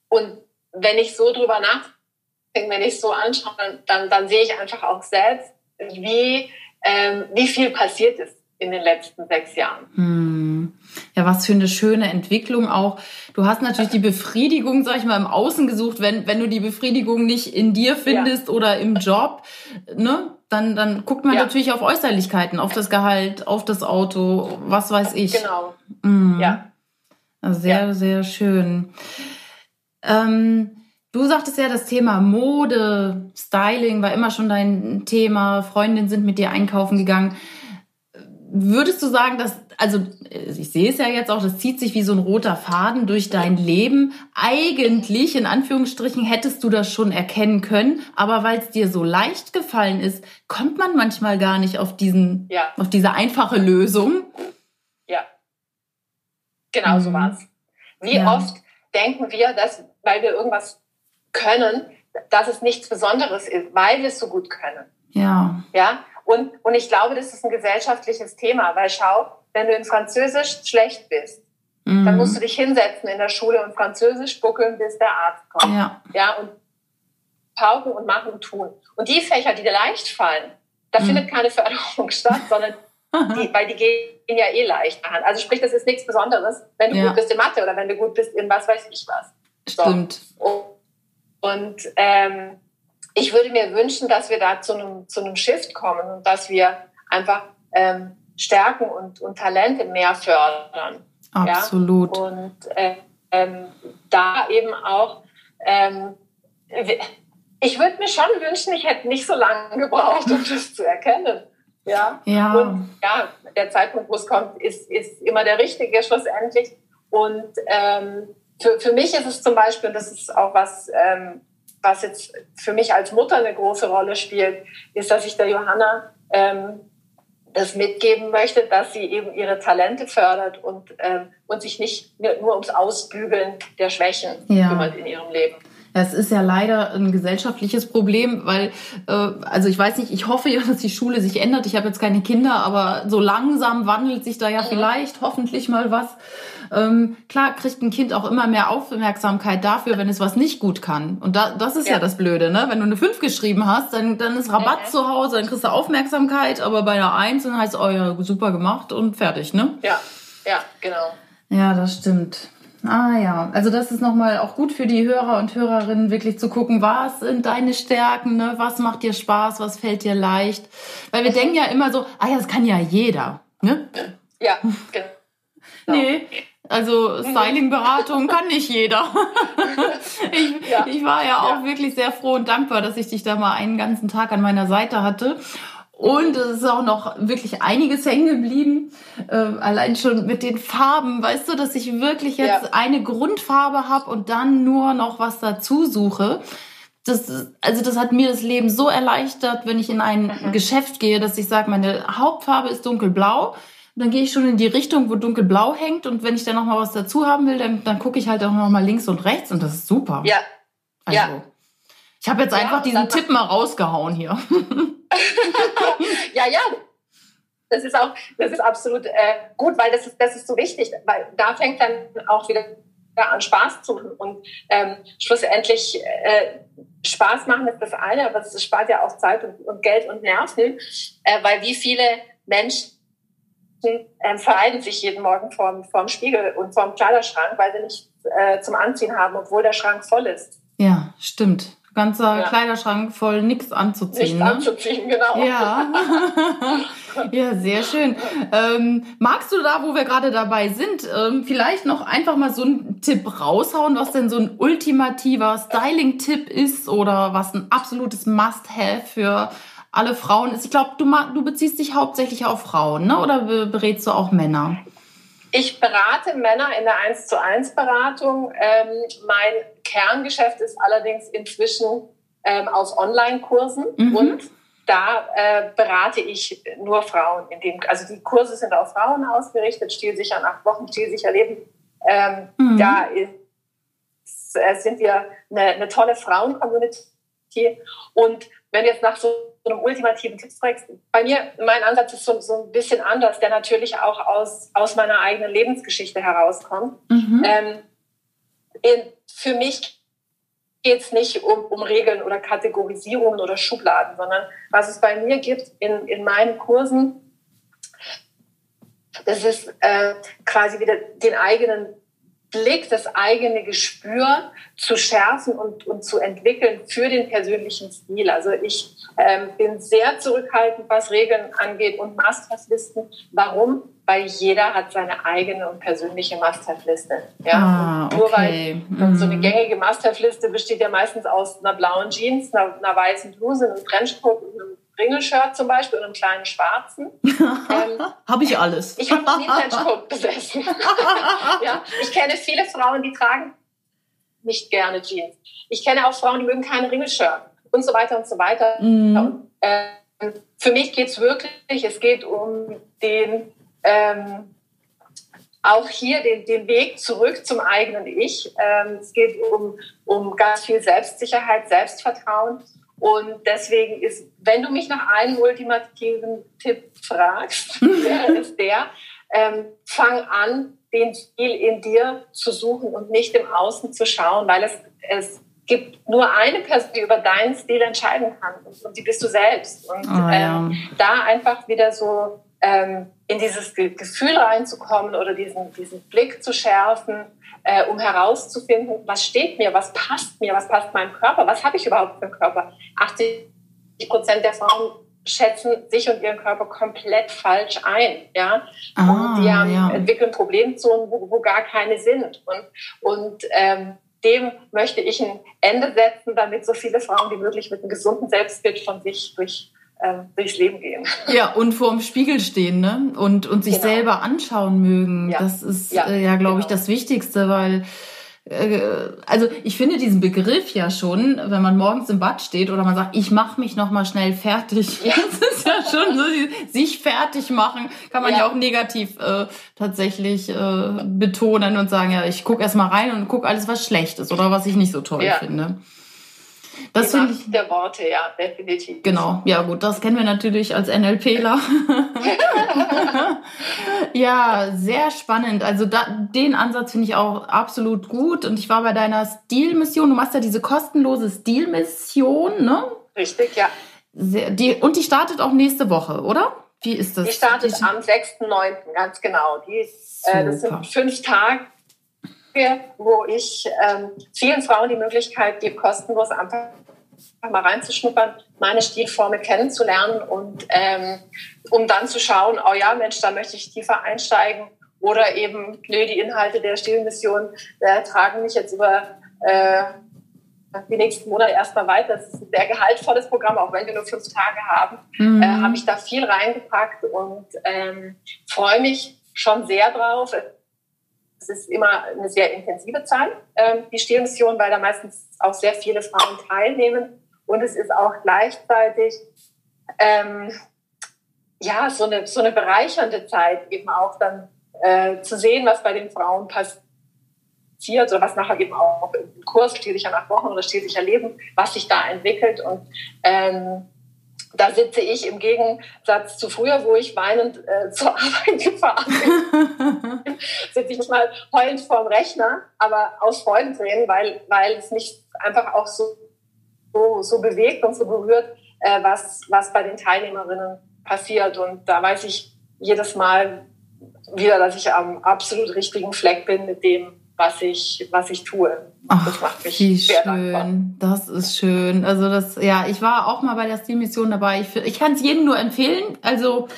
und wenn ich so drüber nachdenke, wenn ich es so anschaue, dann, dann, dann, sehe ich einfach auch selbst, wie, ähm, wie viel passiert ist in den letzten sechs Jahren. Hm. Ja, was für eine schöne Entwicklung auch. Du hast natürlich die Befriedigung, sag ich mal, im Außen gesucht. Wenn, wenn du die Befriedigung nicht in dir findest ja. oder im Job, ne, dann, dann guckt man ja. natürlich auf Äußerlichkeiten, auf das Gehalt, auf das Auto, was weiß ich. Genau. Mhm. Ja. Sehr, ja. sehr schön. Ähm, Du sagtest ja, das Thema Mode, Styling war immer schon dein Thema. Freundinnen sind mit dir einkaufen gegangen. Würdest du sagen, dass, also ich sehe es ja jetzt auch, das zieht sich wie so ein roter Faden durch dein Leben. Eigentlich, in Anführungsstrichen, hättest du das schon erkennen können, aber weil es dir so leicht gefallen ist, kommt man manchmal gar nicht auf diesen, ja. auf diese einfache Lösung. Ja. Genau so mhm. war es. Wie ja. oft denken wir, dass, weil wir irgendwas können, dass es nichts Besonderes ist, weil wir es so gut können. Ja. Ja. Und, und ich glaube, das ist ein gesellschaftliches Thema, weil schau, wenn du in Französisch schlecht bist, mhm. dann musst du dich hinsetzen in der Schule und Französisch buckeln, bis der Arzt kommt. Ja. ja und pauken und machen und tun. Und die Fächer, die dir leicht fallen, da mhm. findet keine Förderung statt, sondern die, weil die gehen ja eh leicht an. Also sprich, das ist nichts Besonderes, wenn du ja. gut bist in Mathe oder wenn du gut bist in was weiß ich was. Stimmt. So. Und ähm, ich würde mir wünschen, dass wir da zu einem, zu einem Shift kommen und dass wir einfach ähm, Stärken und, und Talente mehr fördern. Absolut. Ja? Und äh, ähm, da eben auch, ähm, ich würde mir schon wünschen, ich hätte nicht so lange gebraucht, um das zu erkennen. Ja. ja. Und ja, der Zeitpunkt, wo es kommt, ist, ist immer der richtige schlussendlich. Und ähm, für, für mich ist es zum Beispiel, und das ist auch was, ähm, was jetzt für mich als Mutter eine große Rolle spielt, ist, dass ich der Johanna ähm, das mitgeben möchte, dass sie eben ihre Talente fördert und, ähm, und sich nicht nur ums Ausbügeln der Schwächen ja. kümmert in ihrem Leben. Es ist ja leider ein gesellschaftliches Problem, weil, äh, also ich weiß nicht, ich hoffe ja, dass die Schule sich ändert. Ich habe jetzt keine Kinder, aber so langsam wandelt sich da ja mhm. vielleicht hoffentlich mal was. Ähm, klar kriegt ein Kind auch immer mehr Aufmerksamkeit dafür, wenn es was nicht gut kann. Und da, das ist ja. ja das Blöde, ne? Wenn du eine 5 geschrieben hast, dann, dann ist Rabatt mhm. zu Hause, dann kriegst du Aufmerksamkeit, aber bei einer 1 dann heißt, oh ja, super gemacht und fertig, ne? Ja. Ja, genau. Ja, das stimmt. Ah ja, also das ist nochmal auch gut für die Hörer und Hörerinnen, wirklich zu gucken, was sind deine Stärken, ne? was macht dir Spaß, was fällt dir leicht. Weil wir denken ja immer so, ah ja, das kann ja jeder. Ne? Ja, genau. Nee, also mhm. Styling-Beratung kann nicht jeder. ich, ja. ich war ja auch wirklich sehr froh und dankbar, dass ich dich da mal einen ganzen Tag an meiner Seite hatte. Und es ist auch noch wirklich einiges hängen geblieben. Äh, allein schon mit den Farben, weißt du, dass ich wirklich jetzt ja. eine Grundfarbe habe und dann nur noch was dazu suche. Das, also das hat mir das Leben so erleichtert, wenn ich in ein mhm. Geschäft gehe, dass ich sage, meine Hauptfarbe ist dunkelblau. Dann gehe ich schon in die Richtung, wo dunkelblau hängt. Und wenn ich dann noch mal was dazu haben will, dann, dann gucke ich halt auch noch mal links und rechts. Und das ist super. Ja. Also, ja. Ich habe jetzt einfach diesen Tipp mal rausgehauen hier. ja, ja. Das ist auch, das ist absolut äh, gut, weil das ist, das ist so wichtig, weil da fängt dann auch wieder an Spaß zu machen und ähm, schlussendlich äh, Spaß machen ist das eine, aber es spart ja auch Zeit und, und Geld und Nerven, äh, weil wie viele Menschen äh, vereinen sich jeden Morgen vorm, vorm Spiegel und vorm Kleiderschrank, weil sie nichts äh, zum Anziehen haben, obwohl der Schrank voll ist. Ja, stimmt ganzer ja. Kleiderschrank voll nichts anzuziehen. Nichts ne? anzuziehen, genau. Ja, ja sehr schön. Ähm, magst du da, wo wir gerade dabei sind, ähm, vielleicht noch einfach mal so einen Tipp raushauen, was denn so ein ultimativer Styling-Tipp ist oder was ein absolutes Must-Have für alle Frauen ist? Ich glaube, du, du beziehst dich hauptsächlich auf Frauen, ne? oder berätst du auch Männer? Ich berate Männer in der 1 zu 1 Beratung. Ähm, mein Kerngeschäft ist allerdings inzwischen ähm, auf Online-Kursen mhm. und da äh, berate ich nur Frauen. In dem, also die Kurse sind auf Frauen ausgerichtet, stilsicher nach Wochen, stilsicher Leben. Ähm, mhm. Da ist, äh, sind wir eine, eine tolle Frauen-Community und wenn jetzt nach so einem ultimativen Tipp fragst, bei mir, mein Ansatz ist so, so ein bisschen anders, der natürlich auch aus, aus meiner eigenen Lebensgeschichte herauskommt. Mhm. Ähm, in, für mich geht es nicht um, um Regeln oder Kategorisierungen oder Schubladen, sondern was es bei mir gibt in, in meinen Kursen, das ist äh, quasi wieder den eigenen Blick, das eigene Gespür zu schärfen und, und zu entwickeln für den persönlichen Stil. Also ich ähm, bin sehr zurückhaltend, was Regeln angeht und Must-Have-Listen. Warum? Weil jeder hat seine eigene und persönliche Must-Have-Liste. Ja? Ah, okay. Nur weil mhm. so eine gängige Must-Have-Liste besteht ja meistens aus einer blauen Jeans, einer, einer weißen Bluse, einem Trenchcoat und einem Ringelshirt zum Beispiel und einem kleinen schwarzen. Ähm, habe ich alles. Ich habe nie Trenchcoat besessen. ja, ich kenne viele Frauen, die tragen nicht gerne Jeans. Ich kenne auch Frauen, die mögen keine Ringelshirt und so weiter und so weiter. Mhm. Und, äh, für mich geht es wirklich, es geht um den, ähm, auch hier den, den Weg zurück zum eigenen Ich. Ähm, es geht um, um ganz viel Selbstsicherheit, Selbstvertrauen. Und deswegen ist, wenn du mich nach einem ultimativen Tipp fragst, wäre es der, ähm, fang an, den Stil in dir zu suchen und nicht im Außen zu schauen, weil es, es gibt nur eine Person, die über deinen Stil entscheiden kann und die bist du selbst. Und oh, ja. ähm, da einfach wieder so ähm, in dieses Gefühl reinzukommen oder diesen, diesen Blick zu schärfen, äh, um herauszufinden, was steht mir, was passt mir, was passt meinem Körper, was habe ich überhaupt für einen Körper. 80 Prozent der Frauen schätzen sich und ihren Körper komplett falsch ein, ja. Ah, und die haben, ja. entwickeln Problemzonen, wo, wo gar keine sind. Und, und ähm, dem möchte ich ein Ende setzen, damit so viele Frauen wie möglich mit einem gesunden Selbstbild von sich durch ähm, durchs Leben gehen. Ja, und vor dem Spiegel stehen, ne? Und, und sich genau. selber anschauen mögen. Ja. Das ist ja, äh, ja glaube genau. ich, das Wichtigste, weil also ich finde diesen Begriff ja schon, wenn man morgens im Bad steht oder man sagt, ich mache mich noch mal schnell fertig. Ja. Das ist ja schon so, sich fertig machen, kann man ja, ja auch negativ äh, tatsächlich äh, betonen und sagen, ja, ich gucke erst mal rein und gucke alles, was schlecht ist oder was ich nicht so toll ja. finde. Das die Macht ich, der Worte, ja, definitiv. Genau, ja gut, das kennen wir natürlich als NLPler. ja, sehr spannend. Also da, den Ansatz finde ich auch absolut gut. Und ich war bei deiner Stilmission. Du machst ja diese kostenlose Stilmission, ne? Richtig, ja. Sehr, die, und die startet auch nächste Woche, oder? Wie ist das? Die startet am 6.9., ganz genau. Die, äh, das sind fünf Tage, wo ich ähm, vielen Frauen die Möglichkeit gebe, kostenlos einfach mal reinzuschnuppern, meine Stilformel kennenzulernen und ähm, um dann zu schauen, oh ja, Mensch, da möchte ich tiefer einsteigen oder eben, nö, die Inhalte der Stilmission äh, tragen mich jetzt über äh, die nächsten Monate erstmal weiter. Das ist ein sehr gehaltvolles Programm, auch wenn wir nur fünf Tage haben, mhm. äh, habe ich da viel reingepackt und ähm, freue mich schon sehr drauf. Es ist immer eine sehr intensive Zeit, ähm, die Stilmission, weil da meistens auch sehr viele Frauen teilnehmen. Und es ist auch gleichzeitig ähm, ja so eine, so eine bereichernde Zeit, eben auch dann äh, zu sehen, was bei den Frauen passiert oder was nachher eben auch im Kurs steht sich ja nach Wochen oder steht sich ja Leben, was sich da entwickelt. Und ähm, da sitze ich im Gegensatz zu früher, wo ich weinend äh, zur Arbeit gefahren bin, sitze ich mal heulend vorm Rechner, aber aus Freudentränen, weil, weil es mich einfach auch so, so, so bewegt und so berührt, äh, was, was bei den Teilnehmerinnen passiert. Und da weiß ich jedes Mal wieder, dass ich am absolut richtigen Fleck bin mit dem, was ich, was ich tue. Ach, das macht mich wie sehr schön. Dankbar. Das ist schön. Also das, ja, ich war auch mal bei der Stilmission dabei. Ich, ich kann es jedem nur empfehlen. Also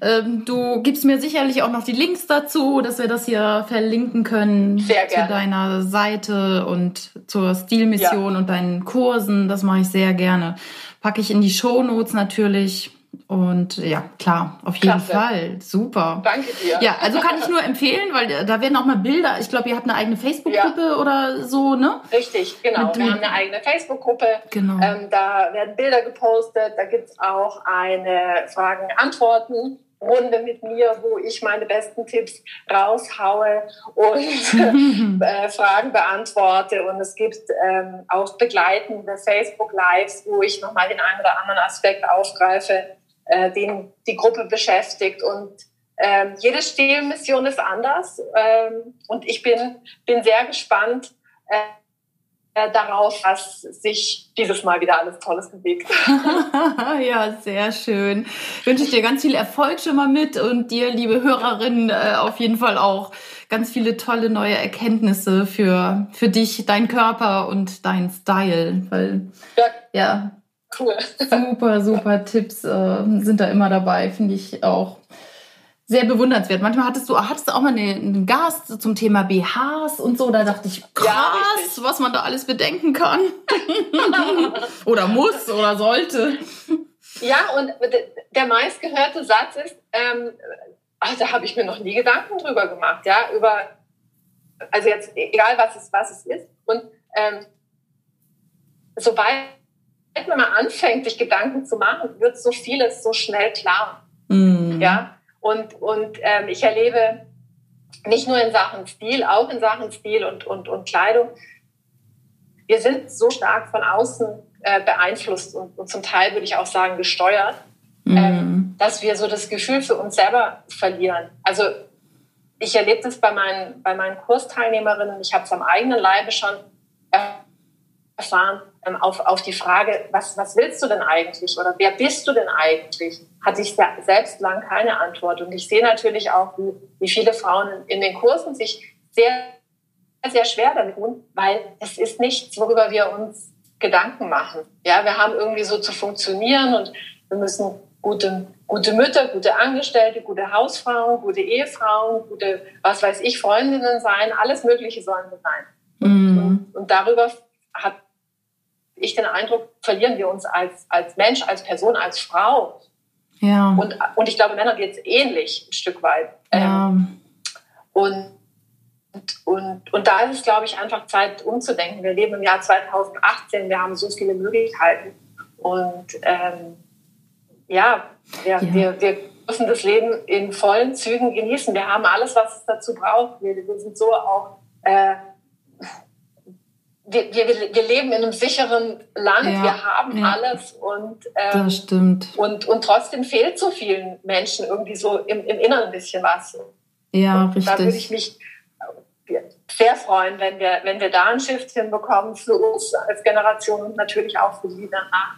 ähm, du gibst mir sicherlich auch noch die Links dazu, dass wir das hier verlinken können sehr gerne. zu deiner Seite und zur Stilmission ja. und deinen Kursen. Das mache ich sehr gerne. Packe ich in die Show Notes natürlich. Und ja, klar, auf jeden Klasse. Fall. Super. Danke dir. Ja, also kann ich nur empfehlen, weil da werden auch mal Bilder. Ich glaube, ihr habt eine eigene Facebook-Gruppe ja. oder so, ne? Richtig, genau. Mit, wir haben eine eigene Facebook-Gruppe. Genau. Ähm, da werden Bilder gepostet. Da gibt's auch eine Fragen-Antworten. Runde mit mir, wo ich meine besten Tipps raushaue und äh, Fragen beantworte. Und es gibt ähm, auch begleitende Facebook-Lives, wo ich nochmal den einen oder anderen Aspekt aufgreife, äh, den die Gruppe beschäftigt. Und ähm, jede Stilmission ist anders. Ähm, und ich bin, bin sehr gespannt äh, darauf, was sich dieses Mal wieder alles Tolles bewegt. ja, sehr schön. Wünsche ich dir ganz viel Erfolg schon mal mit und dir, liebe Hörerinnen, äh, auf jeden Fall auch ganz viele tolle neue Erkenntnisse für, für dich, dein Körper und dein Style. Weil, ja, ja Cool. Super, super Tipps äh, sind da immer dabei, finde ich auch sehr bewundernswert. Manchmal hattest du, hattest du auch mal einen Gast zum Thema BHs und so. Da dachte ich, krass, ja, was man da alles bedenken kann. oder muss oder sollte. Ja, und der meistgehörte Satz ist, ähm, ach, da habe ich mir noch nie Gedanken drüber gemacht, ja, über, also jetzt egal was es, was es ist. Und ähm, sobald man mal anfängt, sich Gedanken zu machen, wird so vieles so schnell klar. Mm. Ja, und, und ähm, ich erlebe nicht nur in Sachen Stil, auch in Sachen Stil und, und, und Kleidung, wir sind so stark von außen äh, beeinflusst und, und, zum Teil würde ich auch sagen gesteuert, mm. ähm, dass wir so das Gefühl für uns selber verlieren. Also ich erlebe das bei meinen, bei meinen Kursteilnehmerinnen, ich habe es am eigenen Leibe schon erfahren, ähm, auf, auf die Frage, was, was willst du denn eigentlich oder wer bist du denn eigentlich, hatte ich selbst lang keine Antwort. Und ich sehe natürlich auch, wie, wie viele Frauen in den Kursen sich sehr, sehr schwer damit tun, weil es ist nichts, worüber wir uns Gedanken machen. Ja, wir haben irgendwie so zu funktionieren und wir müssen gute, gute Mütter, gute Angestellte, gute Hausfrauen, gute Ehefrauen, gute, was weiß ich, Freundinnen sein, alles Mögliche sollen wir sein. Mhm. Und, und darüber hat ich den Eindruck, verlieren wir uns als, als Mensch, als Person, als Frau. Ja. Und, und ich glaube, Männer geht es ähnlich ein Stück weit. Ja. Ähm, und, und, und da ist es, glaube ich, einfach Zeit umzudenken. Wir leben im Jahr 2018, wir haben so viele Möglichkeiten. Und ähm, ja, wir, ja. Wir, wir müssen das Leben in vollen Zügen genießen. Wir haben alles, was es dazu braucht. Wir, wir sind so auch äh, wir, wir, wir leben in einem sicheren Land, ja, wir haben ja. alles und, ähm, das stimmt. Und, und trotzdem fehlt so vielen Menschen irgendwie so im, im Inneren ein bisschen was. Ja, und richtig. Da würde ich mich sehr freuen, wenn wir, wenn wir da ein Shift hinbekommen für uns als Generation und natürlich auch für die, danach.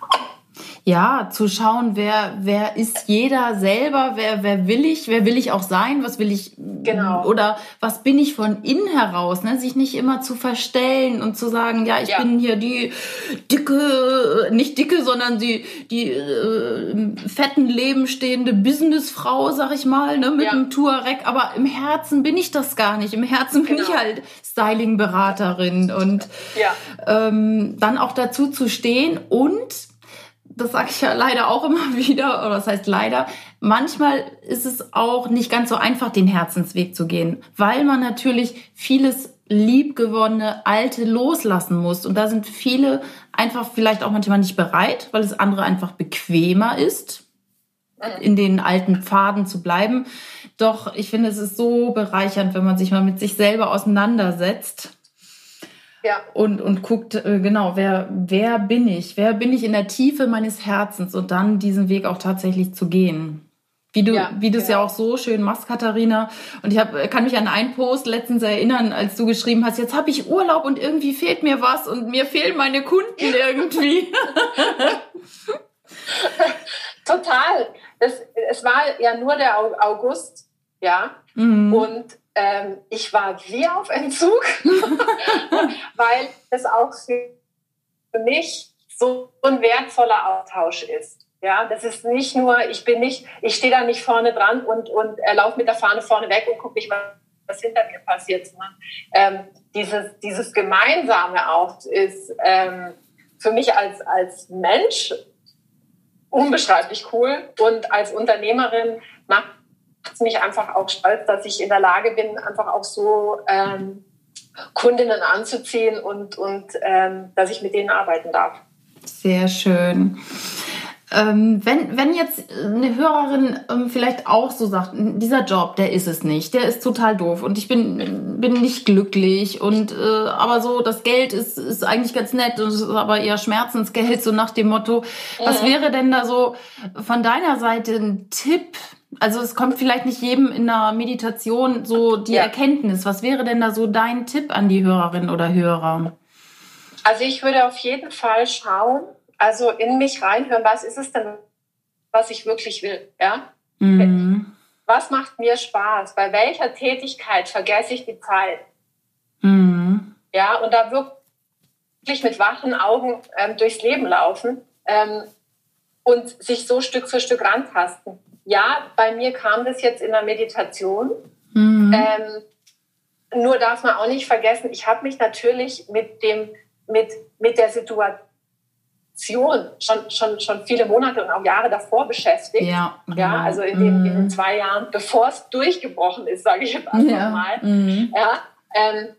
Ja, zu schauen, wer, wer ist jeder selber, wer, wer will ich, wer will ich auch sein, was will ich, genau. oder was bin ich von innen heraus, ne? sich nicht immer zu verstellen und zu sagen, ja, ich ja. bin hier die dicke, nicht dicke, sondern die, die äh, fetten Leben stehende Businessfrau, sag ich mal, ne, mit ja. einem Tuareg, aber im Herzen bin ich das gar nicht. Im Herzen bin genau. ich halt Styling-Beraterin und ja. ähm, dann auch dazu zu stehen und das sage ich ja leider auch immer wieder, oder das heißt leider, manchmal ist es auch nicht ganz so einfach, den Herzensweg zu gehen, weil man natürlich vieles liebgewonnene Alte loslassen muss. Und da sind viele einfach vielleicht auch manchmal nicht bereit, weil es andere einfach bequemer ist, in den alten Pfaden zu bleiben. Doch ich finde, es ist so bereichernd, wenn man sich mal mit sich selber auseinandersetzt ja. Und, und guckt, äh, genau, wer, wer bin ich? Wer bin ich in der Tiefe meines Herzens und dann diesen Weg auch tatsächlich zu gehen? Wie du, ja, wie du es genau. ja auch so schön machst, Katharina. Und ich hab, kann mich an einen Post letztens erinnern, als du geschrieben hast, jetzt habe ich Urlaub und irgendwie fehlt mir was und mir fehlen meine Kunden irgendwie. Total. Das, es war ja nur der August, ja. Mhm. Und ähm, ich war wie auf Entzug, weil es auch für mich so ein wertvoller Austausch ist. Ja, das ist nicht nur, ich bin nicht, ich stehe da nicht vorne dran und, und äh, laufe mit der Fahne vorne weg und gucke nicht, was, hinter mir passiert, sondern ähm, dieses, dieses Gemeinsame auch ist ähm, für mich als, als Mensch unbeschreiblich cool und als Unternehmerin macht macht mich einfach auch stolz, dass ich in der Lage bin, einfach auch so ähm, Kundinnen anzuziehen und, und ähm, dass ich mit denen arbeiten darf. Sehr schön. Ähm, wenn, wenn jetzt eine Hörerin ähm, vielleicht auch so sagt, dieser Job, der ist es nicht, der ist total doof und ich bin, bin nicht glücklich und äh, aber so das Geld ist, ist eigentlich ganz nett und es ist aber eher Schmerzensgeld, so nach dem Motto. Was wäre denn da so von deiner Seite ein Tipp, also es kommt vielleicht nicht jedem in der Meditation so die ja. Erkenntnis. Was wäre denn da so dein Tipp an die Hörerin oder Hörer? Also ich würde auf jeden Fall schauen, also in mich reinhören, was ist es denn, was ich wirklich will, ja? Mhm. Was macht mir Spaß? Bei welcher Tätigkeit vergesse ich die Zeit? Mhm. Ja, und da wirklich mit wachen Augen ähm, durchs Leben laufen ähm, und sich so Stück für Stück rantasten ja, bei mir kam das jetzt in der Meditation. Mhm. Ähm, nur darf man auch nicht vergessen, ich habe mich natürlich mit, dem, mit, mit der Situation schon, schon, schon viele Monate und auch Jahre davor beschäftigt. Ja, genau. ja also in den, mhm. in den zwei Jahren, bevor es durchgebrochen ist, sage ich jetzt einfach ja. mal. Mhm. Ja, ähm,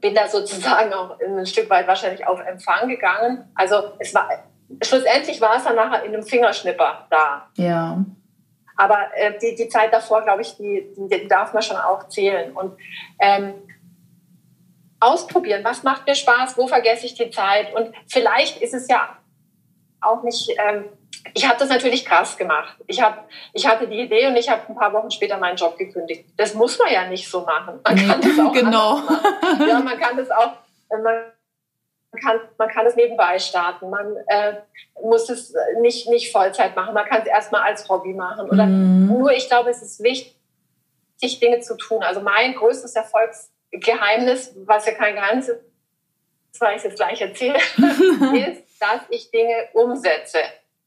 bin da sozusagen auch ein Stück weit wahrscheinlich auf Empfang gegangen. Also es war schlussendlich war es dann nachher in einem Fingerschnipper da. Ja. Aber äh, die, die Zeit davor, glaube ich, die, die, darf man schon auch zählen. Und ähm, ausprobieren, was macht mir Spaß, wo vergesse ich die Zeit. Und vielleicht ist es ja auch nicht, ähm, ich habe das natürlich krass gemacht. Ich, hab, ich hatte die Idee und ich habe ein paar Wochen später meinen Job gekündigt. Das muss man ja nicht so machen. Man kann das auch genau. Ja, man kann das auch, man man kann, man kann es nebenbei starten. Man äh, muss es nicht, nicht Vollzeit machen. Man kann es erstmal als Hobby machen. Oder mhm. nur, ich glaube, es ist wichtig, Dinge zu tun. Also mein größtes Erfolgsgeheimnis, was ja kein Geheimnis ist, weil ich es jetzt gleich erzähle, ist, dass ich Dinge umsetze.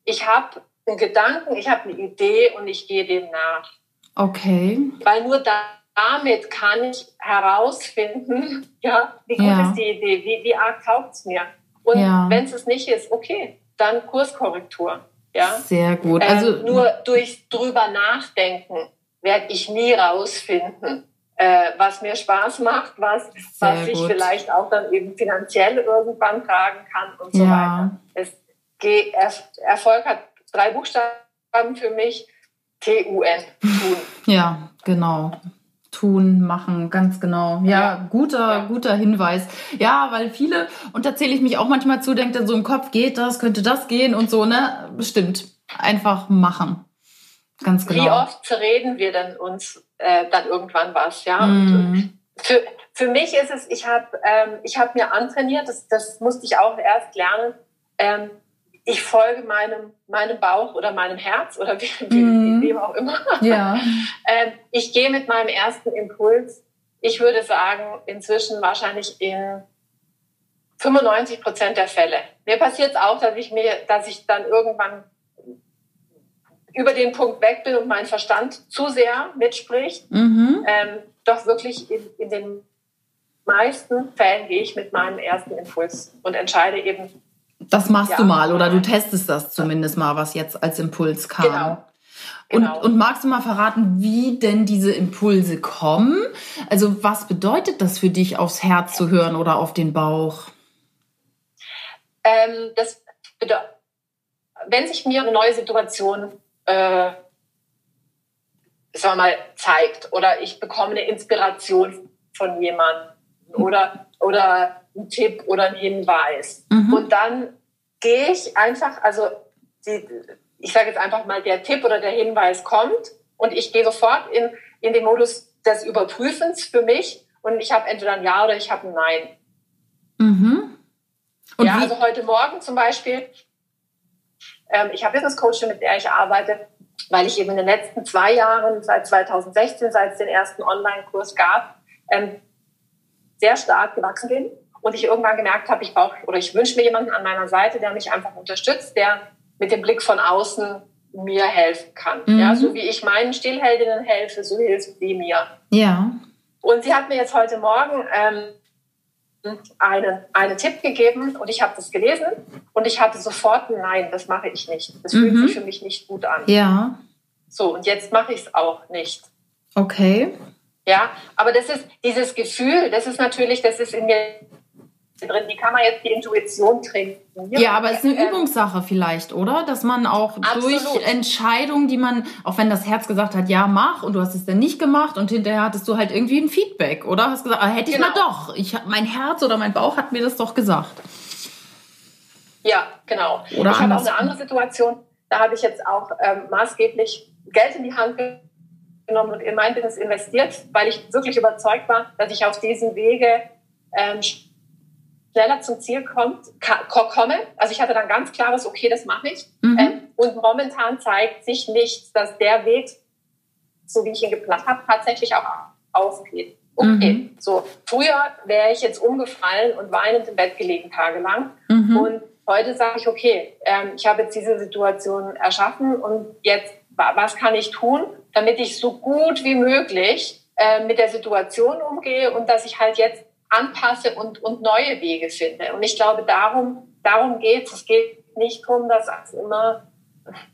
Ich habe einen Gedanken, ich habe eine Idee und ich gehe dem nach. Okay. Weil nur da damit kann ich herausfinden, ja, wie gut ja. ist die Idee, wie, wie arg taugt es mir. Und ja. wenn es es nicht ist, okay, dann Kurskorrektur. Ja? Sehr gut. Ähm, also ähm, nur durch drüber nachdenken werde ich nie rausfinden, äh, was mir Spaß macht, was, was ich vielleicht auch dann eben finanziell irgendwann tragen kann und so ja. weiter. Es, Erfolg hat drei Buchstaben für mich. T-U-N. Tun. Ja, genau tun, machen, ganz genau. Ja, ja. guter, ja. guter Hinweis. Ja, weil viele, und da zähle ich mich auch manchmal zu, denkt dann so im Kopf, geht das, könnte das gehen und so, ne? Bestimmt. Einfach machen. Ganz genau. Wie oft zerreden wir denn uns äh, dann irgendwann was, ja? Mm. Für, für mich ist es, ich habe ähm, ich hab mir antrainiert, das, das musste ich auch erst lernen, ähm, ich folge meinem, meinem Bauch oder meinem Herz oder wie, mm. wie, auch immer. Ja. ähm, ich gehe mit meinem ersten Impuls, ich würde sagen, inzwischen wahrscheinlich in 95 Prozent der Fälle. Mir passiert es auch, dass ich mir, dass ich dann irgendwann über den Punkt weg bin und mein Verstand zu sehr mitspricht. Mhm. Ähm, doch wirklich in, in den meisten Fällen gehe ich mit meinem ersten Impuls und entscheide eben. Das machst ja, du mal oder du testest das zumindest mal, was jetzt als Impuls kam. Genau. Genau. Und, und magst du mal verraten, wie denn diese Impulse kommen? Also was bedeutet das für dich, aufs Herz zu hören oder auf den Bauch? Ähm, das wenn sich mir eine neue Situation äh, sagen wir mal, zeigt oder ich bekomme eine Inspiration von jemandem oder, oder einen Tipp oder einen Hinweis. Mhm. Und dann gehe ich einfach, also die, ich sage jetzt einfach mal, der Tipp oder der Hinweis kommt und ich gehe sofort in, in den Modus des Überprüfens für mich und ich habe entweder ein Ja oder ich habe ein Nein. Mhm. Und ja, also heute Morgen zum Beispiel, ähm, ich habe Business Coaching, mit der ich arbeite, weil ich eben in den letzten zwei Jahren, seit 2016, seit es den ersten Online-Kurs gab, ähm, sehr stark gewachsen bin und ich irgendwann gemerkt habe, ich brauche oder ich wünsche mir jemanden an meiner Seite, der mich einfach unterstützt, der mit dem Blick von außen mir helfen kann. Mhm. Ja, so wie ich meinen Stillheldinnen helfe, so hilft sie mir. Ja. Und sie hat mir jetzt heute Morgen ähm, einen, einen Tipp gegeben und ich habe das gelesen und ich hatte sofort ein Nein, das mache ich nicht. Das mhm. fühlt sich für mich nicht gut an. Ja. So, und jetzt mache ich es auch nicht. Okay. Ja, aber das ist dieses Gefühl, das ist natürlich, das ist in mir drin. Wie kann man jetzt die Intuition trainieren? Ja, aber es ist eine ähm, Übungssache vielleicht, oder? Dass man auch absolut. durch Entscheidungen, die man, auch wenn das Herz gesagt hat, ja, mach, und du hast es dann nicht gemacht und hinterher hattest du halt irgendwie ein Feedback, oder? Hast gesagt, ah, hätte ich genau. mal doch. Ich, mein Herz oder mein Bauch hat mir das doch gesagt. Ja, genau. Oder ich habe auch eine andere Situation. Da habe ich jetzt auch ähm, maßgeblich Geld in die Hand genommen und in mein Business investiert, weil ich wirklich überzeugt war, dass ich auf diesem Wege ähm, schneller zum Ziel kommt, komme. Also ich hatte dann ganz klares, okay, das mache ich. Mhm. Ähm, und momentan zeigt sich nicht, dass der Weg, so wie ich ihn geplant habe, tatsächlich auch aufgeht. Okay, mhm. so früher wäre ich jetzt umgefallen und weinend im Bett gelegen tagelang. Mhm. Und heute sage ich, okay, ähm, ich habe jetzt diese Situation erschaffen und jetzt, was kann ich tun, damit ich so gut wie möglich äh, mit der Situation umgehe und dass ich halt jetzt anpasse und, und neue Wege finde. Und ich glaube, darum, darum geht es. Es geht nicht darum, dass es immer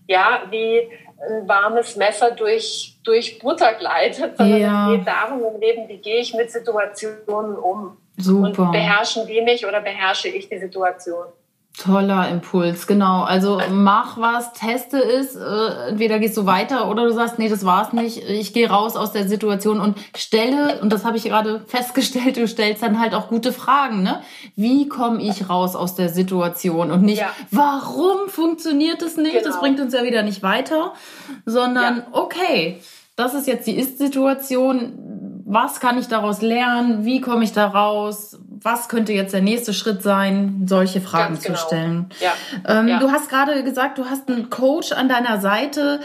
ja, wie ein warmes Messer durch, durch Butter gleitet, sondern ja. es geht darum im Leben, wie gehe ich mit Situationen um. Super. Und beherrschen die mich oder beherrsche ich die Situation? Toller Impuls, genau. Also mach was, teste es. Äh, entweder gehst du weiter oder du sagst, nee, das war's nicht. Ich gehe raus aus der Situation und stelle, und das habe ich gerade festgestellt, du stellst dann halt auch gute Fragen, ne? Wie komme ich raus aus der Situation? Und nicht, ja. warum funktioniert es nicht? Genau. Das bringt uns ja wieder nicht weiter, sondern ja. okay, das ist jetzt die Ist-Situation. Was kann ich daraus lernen? Wie komme ich da raus? Was könnte jetzt der nächste Schritt sein, solche Fragen genau. zu stellen. Ja. Ähm, ja. Du hast gerade gesagt, du hast einen Coach an deiner Seite.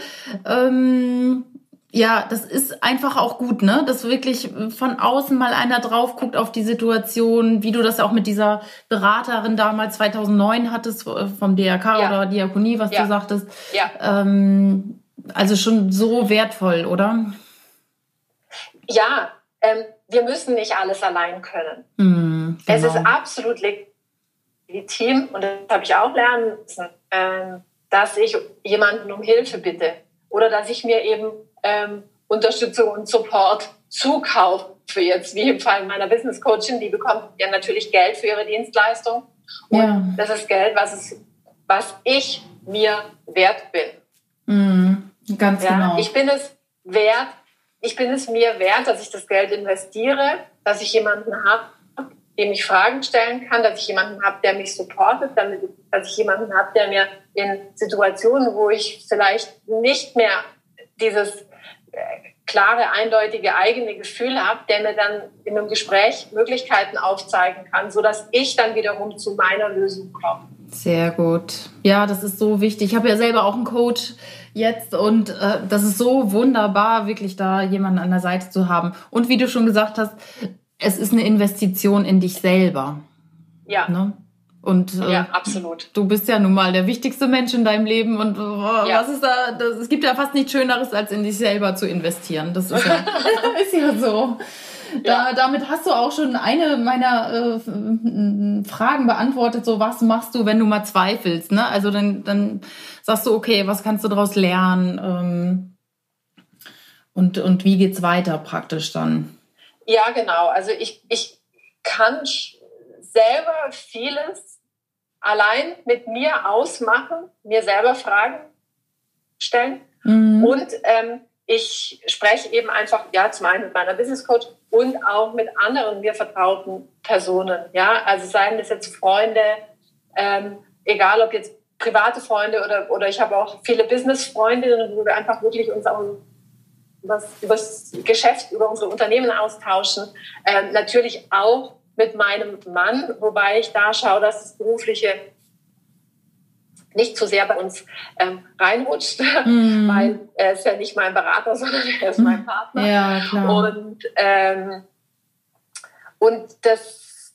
Ähm, ja, das ist einfach auch gut, ne? Dass wirklich von außen mal einer drauf guckt auf die Situation, wie du das auch mit dieser Beraterin damals 2009 hattest äh, vom DRK ja. oder Diakonie, was du sagtest. Ja. Ähm, also schon so wertvoll, oder? Ja, ähm, wir müssen nicht alles allein können. Mm, genau. Es ist genau. absolut legitim, und das habe ich auch lernen müssen, ähm, dass ich jemanden um Hilfe bitte oder dass ich mir eben ähm, Unterstützung und Support zukaufe. Jetzt wie im Fall meiner Business Coachin, die bekommt ja natürlich Geld für ihre Dienstleistung. Und ja. das ist Geld, was, es, was ich mir wert bin. Mm, ganz ja, genau. Ich bin es wert, ich bin es mir wert, dass ich das Geld investiere, dass ich jemanden habe, dem ich Fragen stellen kann, dass ich jemanden habe, der mich supportet, dass ich jemanden habe, der mir in Situationen, wo ich vielleicht nicht mehr dieses äh, klare, eindeutige eigene Gefühl habe, der mir dann in einem Gespräch Möglichkeiten aufzeigen kann, so dass ich dann wiederum zu meiner Lösung komme. Sehr gut. Ja, das ist so wichtig. Ich habe ja selber auch einen Coach jetzt und äh, das ist so wunderbar, wirklich da jemanden an der Seite zu haben. Und wie du schon gesagt hast, es ist eine Investition in dich selber. Ja. Ne? Und äh, ja, absolut. du bist ja nun mal der wichtigste Mensch in deinem Leben und äh, ja. was ist da? Das, es gibt ja fast nichts Schöneres, als in dich selber zu investieren. Das ist ja, ist ja so. Da, damit hast du auch schon eine meiner äh, Fragen beantwortet. So, was machst du, wenn du mal zweifelst? Ne? Also dann, dann sagst du, okay, was kannst du daraus lernen? Ähm, und, und wie geht's weiter praktisch dann? Ja, genau. Also ich, ich kann selber vieles allein mit mir ausmachen, mir selber Fragen stellen. Mhm. Und ähm, ich spreche eben einfach, ja, zum einen mit meiner Business Coach und auch mit anderen mir vertrauten Personen. Ja, also seien das jetzt Freunde, ähm, egal ob jetzt private Freunde oder, oder ich habe auch viele Business-Freundinnen, wo wir einfach wirklich uns auch was über das Geschäft, über unsere Unternehmen austauschen. Ähm, natürlich auch mit meinem Mann, wobei ich da schaue, dass das Berufliche nicht zu sehr bei uns ähm, reinrutscht, mm. weil er ist ja nicht mein Berater, sondern er ist mein Partner. Ja, klar. Und, ähm, und das,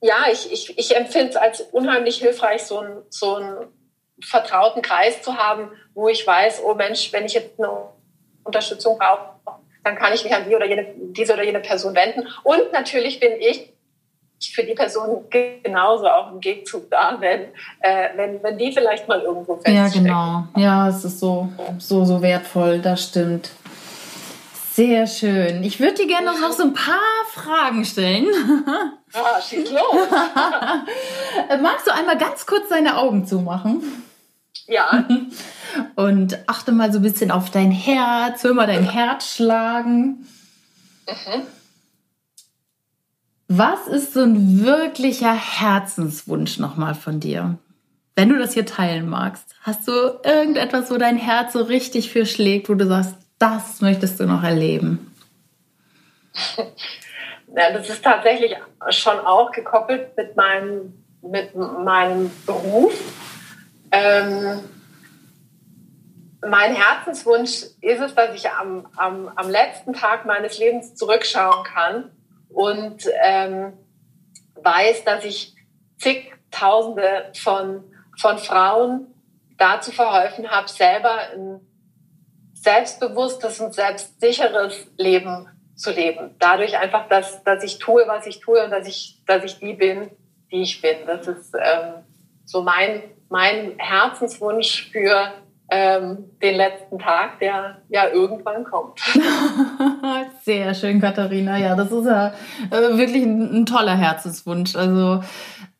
ja, ich, ich, ich empfinde es als unheimlich hilfreich, so, ein, so einen vertrauten Kreis zu haben, wo ich weiß, oh Mensch, wenn ich jetzt eine Unterstützung brauche, dann kann ich mich an die oder jene, diese oder jene Person wenden. Und natürlich bin ich für die Person genauso auch im Gegenzug da, wenn, äh, wenn, wenn die vielleicht mal irgendwo feststecken. Ja, genau. Ja, es ist so, so, so wertvoll, das stimmt. Sehr schön. Ich würde dir gerne noch so ein paar Fragen stellen. Ah, schieß los. Magst du einmal ganz kurz deine Augen zumachen? Ja. Und achte mal so ein bisschen auf dein Herz, hör mal dein Herz schlagen. Mhm. Was ist so ein wirklicher Herzenswunsch nochmal von dir? Wenn du das hier teilen magst, hast du irgendetwas, wo dein Herz so richtig für schlägt, wo du sagst, das möchtest du noch erleben? Ja, das ist tatsächlich schon auch gekoppelt mit meinem, mit meinem Beruf. Ähm, mein Herzenswunsch ist es, dass ich am, am, am letzten Tag meines Lebens zurückschauen kann und ähm, weiß, dass ich zigtausende von, von Frauen dazu verholfen habe, selber ein selbstbewusstes und selbstsicheres Leben zu leben. Dadurch einfach, dass, dass ich tue, was ich tue und dass ich, dass ich die bin, die ich bin. Das ist ähm, so mein, mein Herzenswunsch für ähm, den letzten Tag, der ja irgendwann kommt. Sehr schön, Katharina. Ja, das ist ja äh, wirklich ein, ein, toller Herzenswunsch. Also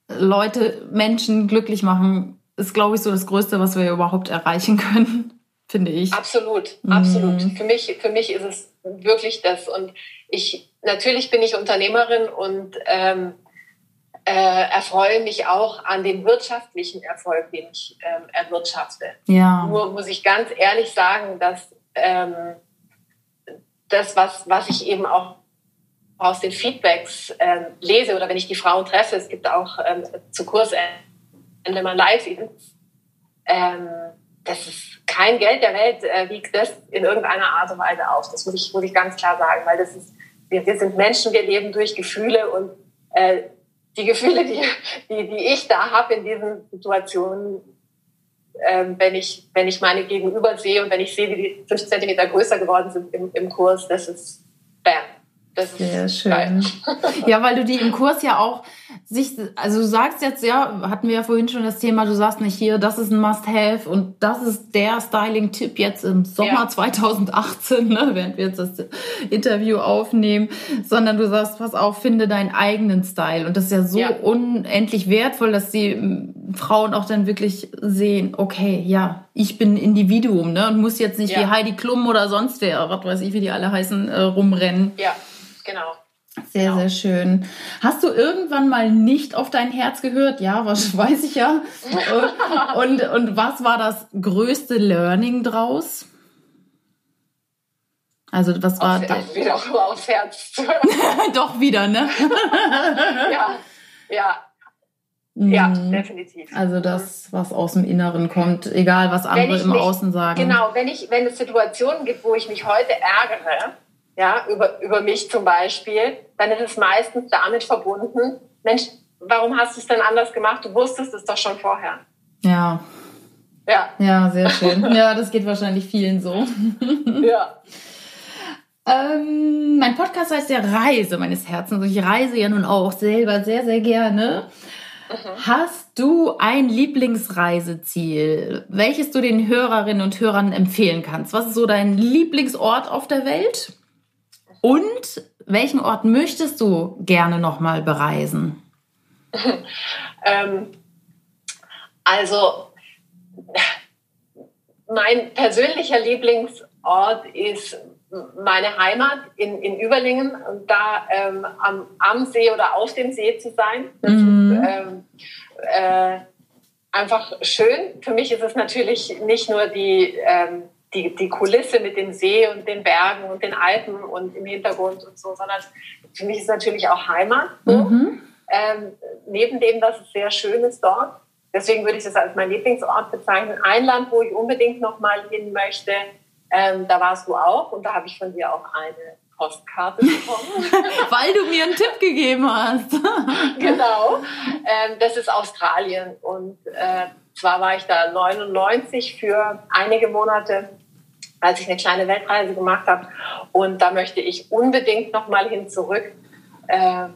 Leute, Menschen glücklich machen, ist, glaube ich, so das Größte, was wir überhaupt erreichen können, finde ich. Absolut, absolut. Mhm. Für, mich, für mich ist es wirklich das. Und ich, natürlich bin ich Unternehmerin und ähm, äh, erfreue mich auch an dem wirtschaftlichen Erfolg, den ich ähm, erwirtschafte. Ja. Nur muss ich ganz ehrlich sagen, dass ähm, das, was, was ich eben auch aus den Feedbacks ähm, lese oder wenn ich die Frauen treffe, es gibt auch ähm, zu Kursende mal Live-Events, ähm, das ist kein Geld der Welt äh, wiegt das in irgendeiner Art und Weise auf. Das muss ich, muss ich ganz klar sagen, weil das ist, wir, wir sind Menschen, wir leben durch Gefühle und äh, die Gefühle, die, die, die ich da habe in diesen Situationen, ähm, wenn, ich, wenn ich meine Gegenüber sehe und wenn ich sehe, wie die fünf Zentimeter größer geworden sind im, im Kurs, das ist bam. Das Sehr schön. Geil. Ja, weil du die im Kurs ja auch sich, also du sagst jetzt, ja, hatten wir ja vorhin schon das Thema, du sagst nicht hier, das ist ein Must-Have und das ist der Styling-Tipp jetzt im Sommer ja. 2018, ne, während wir jetzt das Interview aufnehmen, sondern du sagst, pass auf, finde deinen eigenen Style. Und das ist ja so ja. unendlich wertvoll, dass die ähm, Frauen auch dann wirklich sehen, okay, ja, ich bin ein Individuum, ne, und muss jetzt nicht ja. wie Heidi Klum oder sonst wer, was weiß ich, wie die alle heißen, äh, rumrennen. Ja, genau. Sehr, sehr schön. Hast du irgendwann mal nicht auf dein Herz gehört? Ja, was weiß ich ja. und, und was war das größte Learning draus? Also was war auf, das? Wieder aufs Herz. Doch wieder, ne? ja, ja. Ja, mhm. definitiv. Also das, was aus dem Inneren kommt, egal was andere im mich, Außen sagen. Genau, wenn ich, wenn es Situationen gibt, wo ich mich heute ärgere, ja, über, über mich zum Beispiel, dann ist es meistens damit verbunden, Mensch, warum hast du es denn anders gemacht? Du wusstest es doch schon vorher. Ja. Ja. Ja, sehr schön. Ja, das geht wahrscheinlich vielen so. ja. Ähm, mein Podcast heißt ja Reise meines Herzens. Ich reise ja nun auch selber sehr, sehr gerne. Mhm. Hast du ein Lieblingsreiseziel, welches du den Hörerinnen und Hörern empfehlen kannst? Was ist so dein Lieblingsort auf der Welt? Und welchen Ort möchtest du gerne nochmal bereisen? ähm, also, mein persönlicher Lieblingsort ist meine Heimat in, in Überlingen, da ähm, am, am See oder auf dem See zu sein. Das mhm. ist ähm, äh, einfach schön. Für mich ist es natürlich nicht nur die, ähm, die, die Kulisse mit dem See und den Bergen und den Alpen und im Hintergrund und so, sondern für mich ist es natürlich auch Heimat. So. Mhm. Ähm, neben dem, dass es sehr schön ist dort. Deswegen würde ich das als mein Lieblingsort bezeichnen. Ein Land, wo ich unbedingt noch mal hin möchte, ähm, da warst du auch und da habe ich von dir auch eine Postkarte bekommen. Weil du mir einen Tipp gegeben hast. genau. Ähm, das ist Australien. Und äh, zwar war ich da 99 für einige Monate, als ich eine kleine Weltreise gemacht habe. Und da möchte ich unbedingt nochmal hin zurück. Äh,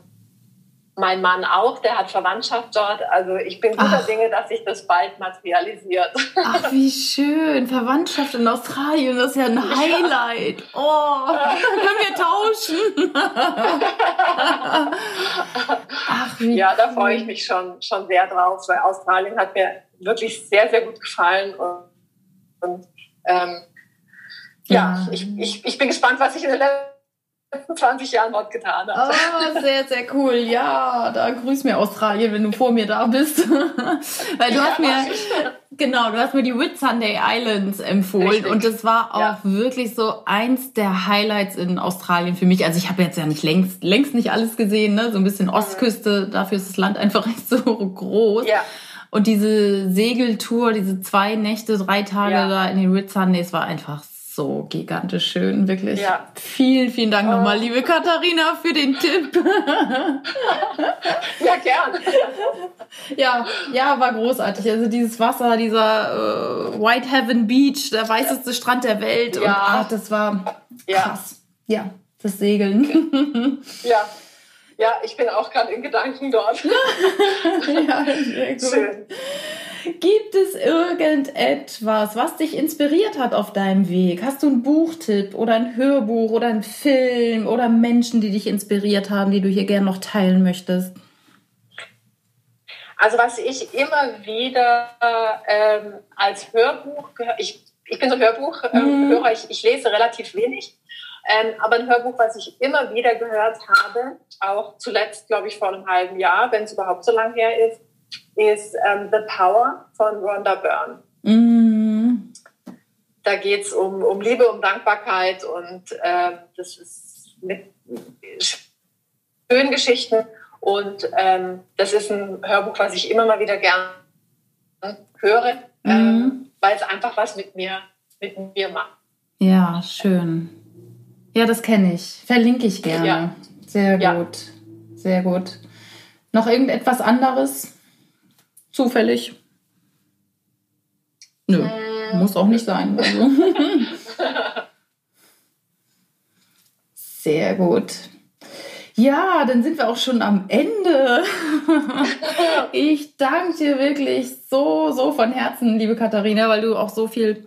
mein Mann auch, der hat Verwandtschaft dort. Also ich bin guter Ach. Dinge, dass sich das bald materialisiert. Ach, wie schön. Verwandtschaft in Australien, das ist ja ein Highlight. Oh, können wir tauschen. Ach, wie Ja, da freue ich mich schon, schon sehr drauf, weil Australien hat mir wirklich sehr, sehr gut gefallen. Und, und ähm, ja, ja, Ich, ich, ich bin gespannt, was ich in der letzten 20 Jahren dort getan hat. Oh, sehr, sehr cool. Ja, da grüß mir Australien, wenn du vor mir da bist. Weil du ja, hast mir, genau, du hast mir die Whitsunday Islands empfohlen Richtig. und das war auch ja. wirklich so eins der Highlights in Australien für mich. Also ich habe jetzt ja nicht längst, längst nicht alles gesehen, ne? so ein bisschen Ostküste, dafür ist das Land einfach nicht so groß. Ja. Und diese Segeltour, diese zwei Nächte, drei Tage ja. da in den Whitsundays war einfach so gigantisch schön, wirklich. Ja. Vielen, vielen Dank oh. nochmal, liebe Katharina, für den Tipp. ja, gern. ja, ja, war großartig. Also dieses Wasser, dieser äh, White Heaven Beach, der weißeste Strand der Welt. Ja. Und ach, das war krass. Ja, ja das Segeln. ja. Ja, ich bin auch gerade in Gedanken dort. ja, sehr gut. Schön. Gibt es irgendetwas, was dich inspiriert hat auf deinem Weg? Hast du einen Buchtipp oder ein Hörbuch oder einen Film oder Menschen, die dich inspiriert haben, die du hier gerne noch teilen möchtest? Also was ich immer wieder ähm, als Hörbuch gehört, ich, ich bin so Hörbuchhörer, ähm, mhm. ich, ich lese relativ wenig, ähm, aber ein Hörbuch, was ich immer wieder gehört habe, auch zuletzt, glaube ich, vor einem halben Jahr, wenn es überhaupt so lang her ist, ist ähm, The Power von Rhonda Byrne. Mm. Da geht es um, um Liebe, um Dankbarkeit und ähm, das ist mit schönen Geschichten. Und ähm, das ist ein Hörbuch, was ich immer mal wieder gern höre, mm. ähm, weil es einfach was mit mir, mit mir macht. Ja, schön. Ja, das kenne ich. Verlinke ich gerne. Ja. Sehr gut. Ja. Sehr gut. Noch irgendetwas anderes? Zufällig? Nö, äh, muss auch nicht sein. Also. Sehr gut. Ja, dann sind wir auch schon am Ende. Ich danke dir wirklich so, so von Herzen, liebe Katharina, weil du auch so viel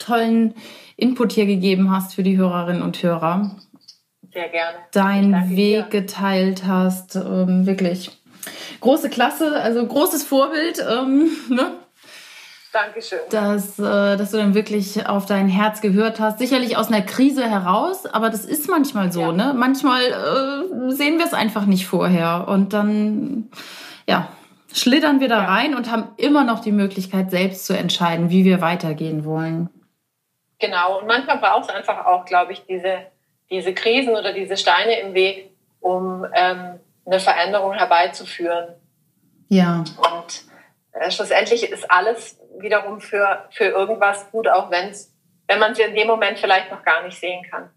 tollen Input hier gegeben hast für die Hörerinnen und Hörer. Sehr gerne. Deinen Weg dir. geteilt hast. Ähm, wirklich große Klasse, also großes Vorbild. Ähm, ne? Dankeschön. Dass, äh, dass du dann wirklich auf dein Herz gehört hast. Sicherlich aus einer Krise heraus, aber das ist manchmal so. Ja. Ne? Manchmal äh, sehen wir es einfach nicht vorher. Und dann, ja, schlittern wir da ja. rein und haben immer noch die Möglichkeit, selbst zu entscheiden, wie wir weitergehen wollen. Genau, und manchmal braucht es einfach auch, glaube ich, diese, diese Krisen oder diese Steine im Weg, um ähm, eine Veränderung herbeizuführen. Ja. Und äh, schlussendlich ist alles wiederum für, für irgendwas gut, auch wenn's, wenn man es in dem Moment vielleicht noch gar nicht sehen kann.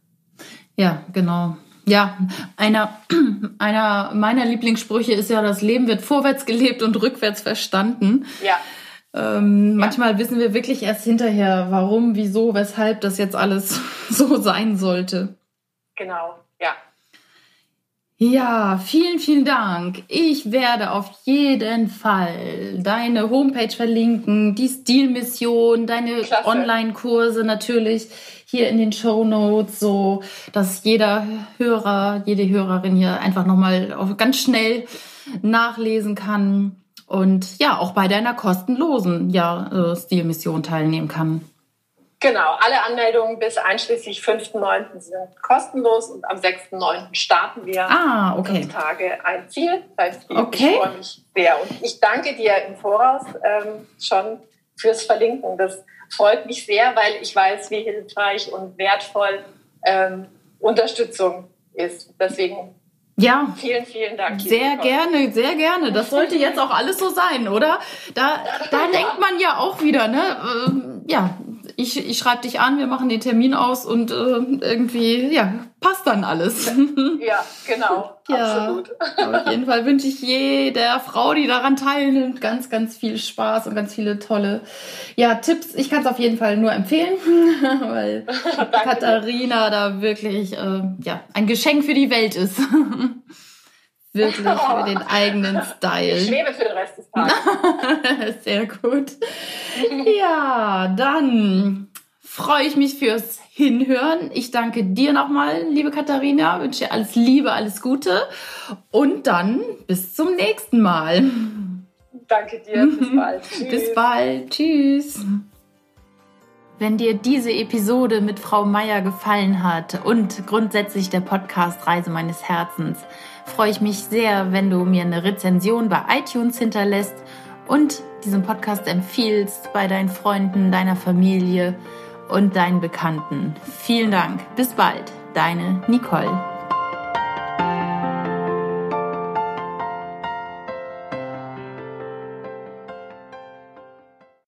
Ja, genau. Ja, einer, einer meiner Lieblingssprüche ist ja, das Leben wird vorwärts gelebt und rückwärts verstanden. Ja. Ähm. Manchmal wissen wir wirklich erst hinterher, warum, wieso, weshalb das jetzt alles so sein sollte. Genau, ja. Ja, vielen, vielen Dank. Ich werde auf jeden Fall deine Homepage verlinken, die Stilmission, deine Online-Kurse natürlich hier in den Show Notes, so dass jeder Hörer, jede Hörerin hier einfach nochmal ganz schnell nachlesen kann und ja, auch bei deiner kostenlosen ja, äh, Stilmission teilnehmen kann. Genau, alle Anmeldungen bis einschließlich 5.9. sind kostenlos und am 6.9. starten wir ah, okay. fünf Tage ein Ziel. Das heißt, ich, okay. ich freue mich sehr und ich danke dir im Voraus ähm, schon fürs Verlinken. Das freut mich sehr, weil ich weiß, wie hilfreich und wertvoll ähm, Unterstützung ist. Deswegen ja. Vielen, vielen Dank. Sehr gerne, sehr gerne. Das sollte jetzt auch alles so sein, oder? Da, da denkt man ja auch wieder, ne? Ähm, ja, ich, ich schreibe dich an, wir machen den Termin aus und äh, irgendwie, ja, passt dann alles. Ja, genau. ja, absolut. Auf jeden Fall wünsche ich jeder Frau, die daran teilnimmt, ganz, ganz viel Spaß und ganz viele tolle ja, Tipps. Ich kann es auf jeden Fall nur empfehlen, weil Katharina da wirklich äh, ja, ein Geschenk für die Welt ist. Wirklich für den eigenen Style. Ich schwebe für den Rest des Tages. Sehr gut. Ja, dann freue ich mich fürs Hinhören. Ich danke dir nochmal, liebe Katharina, wünsche dir alles Liebe, alles Gute und dann bis zum nächsten Mal. Danke dir, bis bald. Tschüss. Bis bald, tschüss. Wenn dir diese Episode mit Frau Meier gefallen hat und grundsätzlich der Podcast Reise meines Herzens, freue ich mich sehr, wenn du mir eine Rezension bei iTunes hinterlässt und diesen Podcast empfiehlst bei deinen Freunden, deiner Familie und deinen Bekannten. Vielen Dank. Bis bald. Deine Nicole.